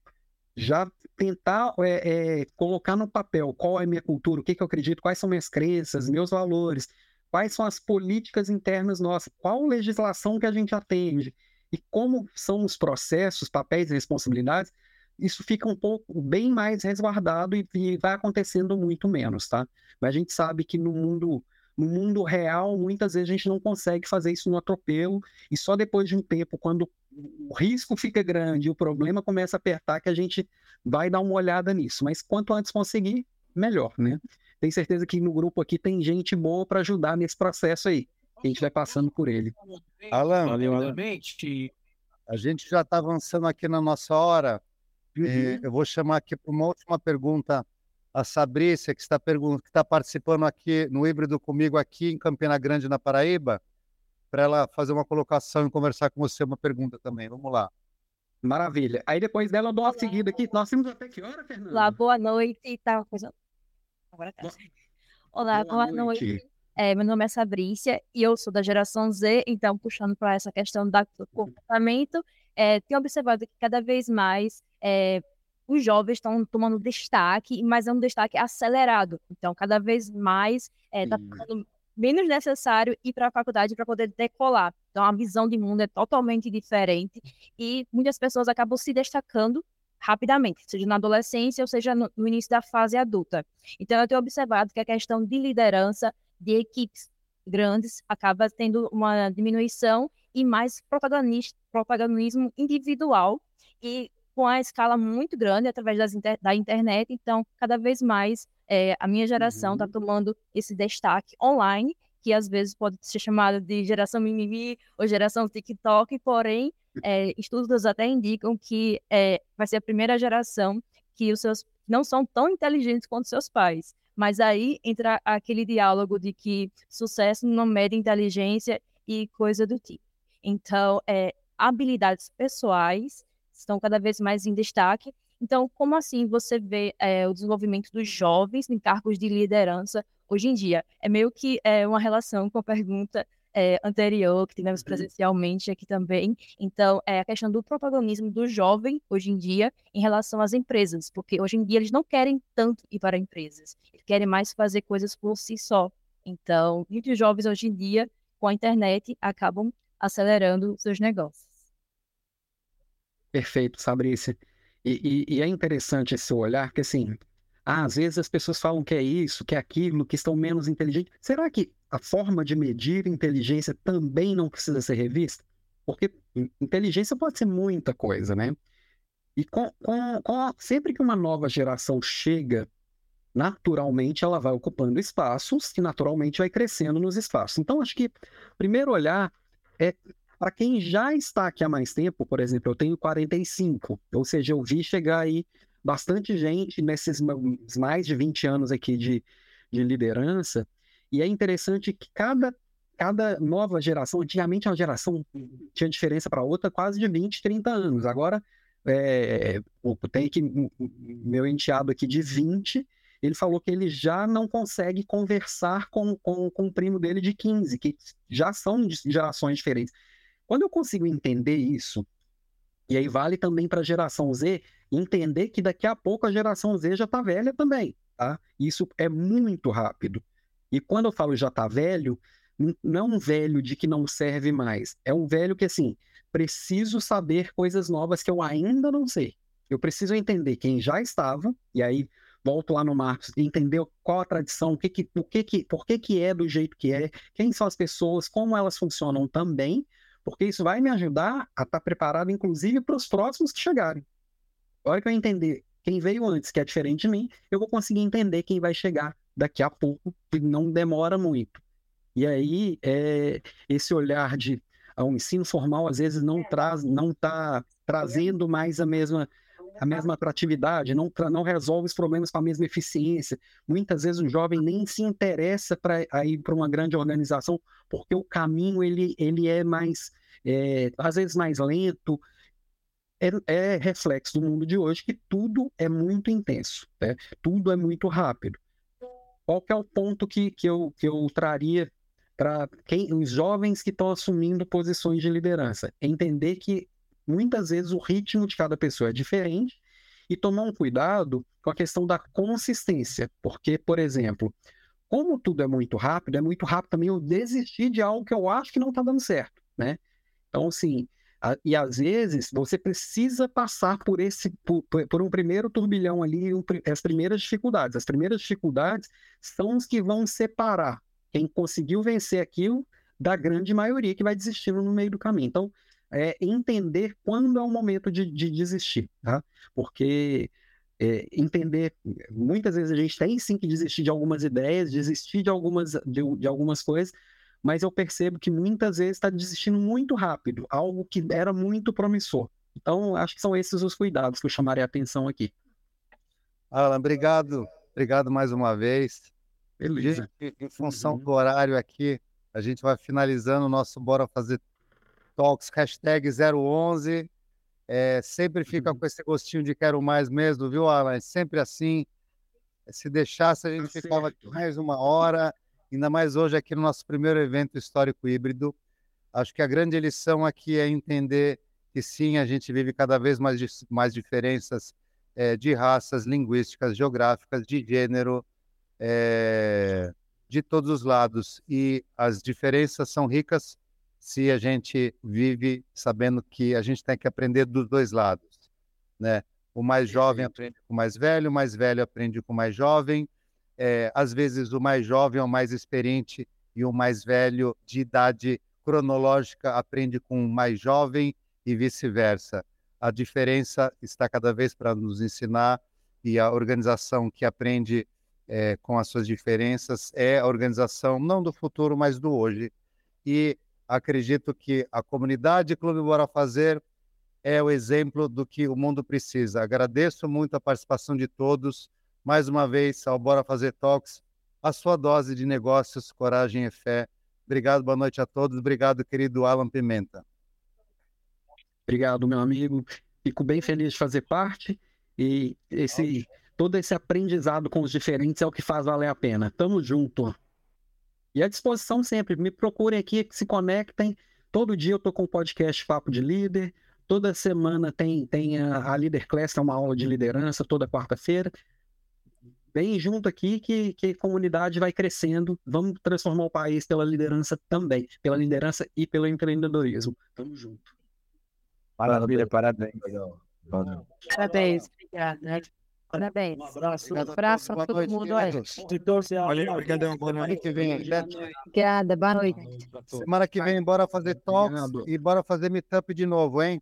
já tentar é, é, colocar no papel qual é a minha cultura, o que, que eu acredito, quais são minhas crenças, meus valores, quais são as políticas internas nossas, qual legislação que a gente atende e como são os processos, papéis e responsabilidades, isso fica um pouco bem mais resguardado e, e vai acontecendo muito menos, tá? Mas a gente sabe que no mundo no mundo real, muitas vezes a gente não consegue fazer isso no atropelo, e só depois de um tempo, quando o risco fica grande o problema começa a apertar, que a gente vai dar uma olhada nisso. Mas quanto antes conseguir, melhor, né? Tenho certeza que no grupo aqui tem gente boa para ajudar nesse processo aí. A gente vai passando por ele. Alan, Valeu, Alan. a gente já está avançando aqui na nossa hora. Uhum. É, eu vou chamar aqui para uma última pergunta a Sabrícia, que está, que está participando aqui no híbrido comigo aqui em Campina Grande, na Paraíba, para ela fazer uma colocação e conversar com você uma pergunta também. Vamos lá. Maravilha. Aí depois dela eu dou uma seguida aqui. Nós temos até que hora, Fernanda? Olá, boa noite. Tá, coisa... Agora tá. Olá, boa, boa noite. noite. É, meu nome é Sabrícia e eu sou da geração Z, então puxando para essa questão do comportamento, é, tenho observado que cada vez mais é, os jovens estão tomando destaque, mas é um destaque acelerado. Então, cada vez mais está eh, ficando menos necessário ir para a faculdade para poder decolar. Então, a visão de mundo é totalmente diferente e muitas pessoas acabam se destacando rapidamente, seja na adolescência ou seja no, no início da fase adulta. Então, eu tenho observado que a questão de liderança de equipes grandes acaba tendo uma diminuição e mais protagonismo individual e com a escala muito grande através inter da internet. Então, cada vez mais é, a minha geração está uhum. tomando esse destaque online, que às vezes pode ser chamada de geração mimimi ou geração TikTok, porém, é, estudos até indicam que é, vai ser a primeira geração que os seus não são tão inteligentes quanto seus pais. Mas aí entra aquele diálogo de que sucesso não mede inteligência e coisa do tipo. Então, é, habilidades pessoais estão cada vez mais em destaque. Então, como assim você vê é, o desenvolvimento dos jovens em cargos de liderança hoje em dia? É meio que é, uma relação com a pergunta é, anterior que tivemos uhum. presencialmente aqui também. Então, é a questão do protagonismo do jovem hoje em dia em relação às empresas, porque hoje em dia eles não querem tanto ir para empresas, eles querem mais fazer coisas por si só. Então, muitos jovens hoje em dia, com a internet, acabam acelerando seus negócios. Perfeito, Fabrício. E, e, e, é interessante esse olhar, que assim, ah, às vezes as pessoas falam que é isso, que é aquilo, que estão menos inteligentes. Será que a forma de medir inteligência também não precisa ser revista? Porque inteligência pode ser muita coisa, né? E com, com, com, sempre que uma nova geração chega, naturalmente ela vai ocupando espaços e naturalmente vai crescendo nos espaços. Então, acho que primeiro olhar é Para quem já está aqui há mais tempo, por exemplo, eu tenho 45, ou seja, eu vi chegar aí bastante gente nesses mais de 20 anos aqui de, de liderança, e é interessante que cada, cada nova geração, antigamente uma geração tinha diferença para outra quase de 20, 30 anos, agora é, tem aqui meu enteado aqui de 20, ele falou que ele já não consegue conversar com, com, com o primo dele de 15, que já são gerações diferentes. Quando eu consigo entender isso, e aí vale também para a geração Z, entender que daqui a pouco a geração Z já está velha também, tá? Isso é muito rápido. E quando eu falo já está velho, não é um velho de que não serve mais, é um velho que assim, preciso saber coisas novas que eu ainda não sei. Eu preciso entender quem já estava, e aí volto lá no Marcos, entender qual a tradição, o que que, o que que, por que que é do jeito que é, quem são as pessoas, como elas funcionam também, porque isso vai me ajudar a estar tá preparado, inclusive, para os próximos que chegarem. A hora que eu entender quem veio antes, que é diferente de mim, eu vou conseguir entender quem vai chegar daqui a pouco, que não demora muito. E aí, é, esse olhar de ao ensino formal, às vezes, não traz, não está trazendo mais a mesma a mesma atratividade, não, não resolve os problemas com a mesma eficiência. Muitas vezes o jovem nem se interessa para ir para uma grande organização, porque o caminho ele, ele é mais, é, às vezes mais lento. É, é, reflexo do mundo de hoje que tudo é muito intenso, né? tudo é muito rápido. Qual é o ponto que, que, eu, que eu traria para os jovens que estão assumindo posições de liderança? Entender que muitas vezes o ritmo de cada pessoa é diferente e tomar um cuidado com a questão da consistência, porque, por exemplo, como tudo é muito rápido, é muito rápido também eu desistir de algo que eu acho que não está dando certo, né? Então, assim, a, e às vezes você precisa passar por esse, por, por um primeiro turbilhão ali, um, as primeiras dificuldades. As primeiras dificuldades são os que vão separar quem conseguiu vencer aquilo da grande maioria que vai desistindo no meio do caminho. Então, é entender quando é o momento de, de desistir, tá? Porque é, entender, muitas vezes a gente tem sim que desistir de algumas ideias, desistir de algumas, de, de algumas coisas, mas eu percebo que muitas vezes está desistindo muito rápido, algo que era muito promissor. Então, acho que são esses os cuidados que eu chamaria a atenção aqui. Alan, obrigado. Obrigado mais uma vez. Beleza. Em função do horário aqui, a gente vai finalizando o nosso Bora Fazer Talks, hashtag 011. É, sempre fica uhum. com esse gostinho de quero mais mesmo, viu, Alan? É sempre assim. Se deixasse, a gente tá ficava mais uma hora, ainda mais hoje aqui no nosso primeiro evento histórico híbrido. Acho que a grande lição aqui é entender que sim, a gente vive cada vez mais, mais diferenças é, de raças, linguísticas, geográficas, de gênero, é, de todos os lados. E as diferenças são ricas se a gente vive sabendo que a gente tem que aprender dos dois lados, né? O mais jovem aprende com o mais velho, o mais velho aprende com o mais jovem. É, às vezes o mais jovem é o mais experiente e o mais velho de idade cronológica aprende com o mais jovem e vice-versa. A diferença está cada vez para nos ensinar e a organização que aprende é, com as suas diferenças é a organização não do futuro, mas do hoje. E acredito que a comunidade Clube Bora Fazer é o exemplo do que o mundo precisa. Agradeço muito a participação de todos. Mais uma vez, ao Bora Fazer Talks, a sua dose de negócios, coragem e fé. Obrigado, boa noite a todos. Obrigado, querido Alan Pimenta. Obrigado, meu amigo. Fico bem feliz de fazer parte e esse todo esse aprendizado com os diferentes é o que faz valer a pena. Tamo junto. E à disposição sempre. Me procurem aqui, se conectem. Todo dia eu estou com o podcast Papo de Líder. Toda semana tem, tem a, a Leader Class, é uma aula de liderança, toda quarta-feira. Vem junto aqui que, que a comunidade vai crescendo. Vamos transformar o país pela liderança também. Pela liderança e pelo empreendedorismo. Tamo junto. Maravilha, parabéns. Parabéns, obrigada. Parabéns. Um abraço. Um abraço para todo mundo aí. Olha, obrigadão. Boa noite que vem. Obrigada, boa noite. Semana que vem, bora fazer talks e bora fazer meetup de novo, hein?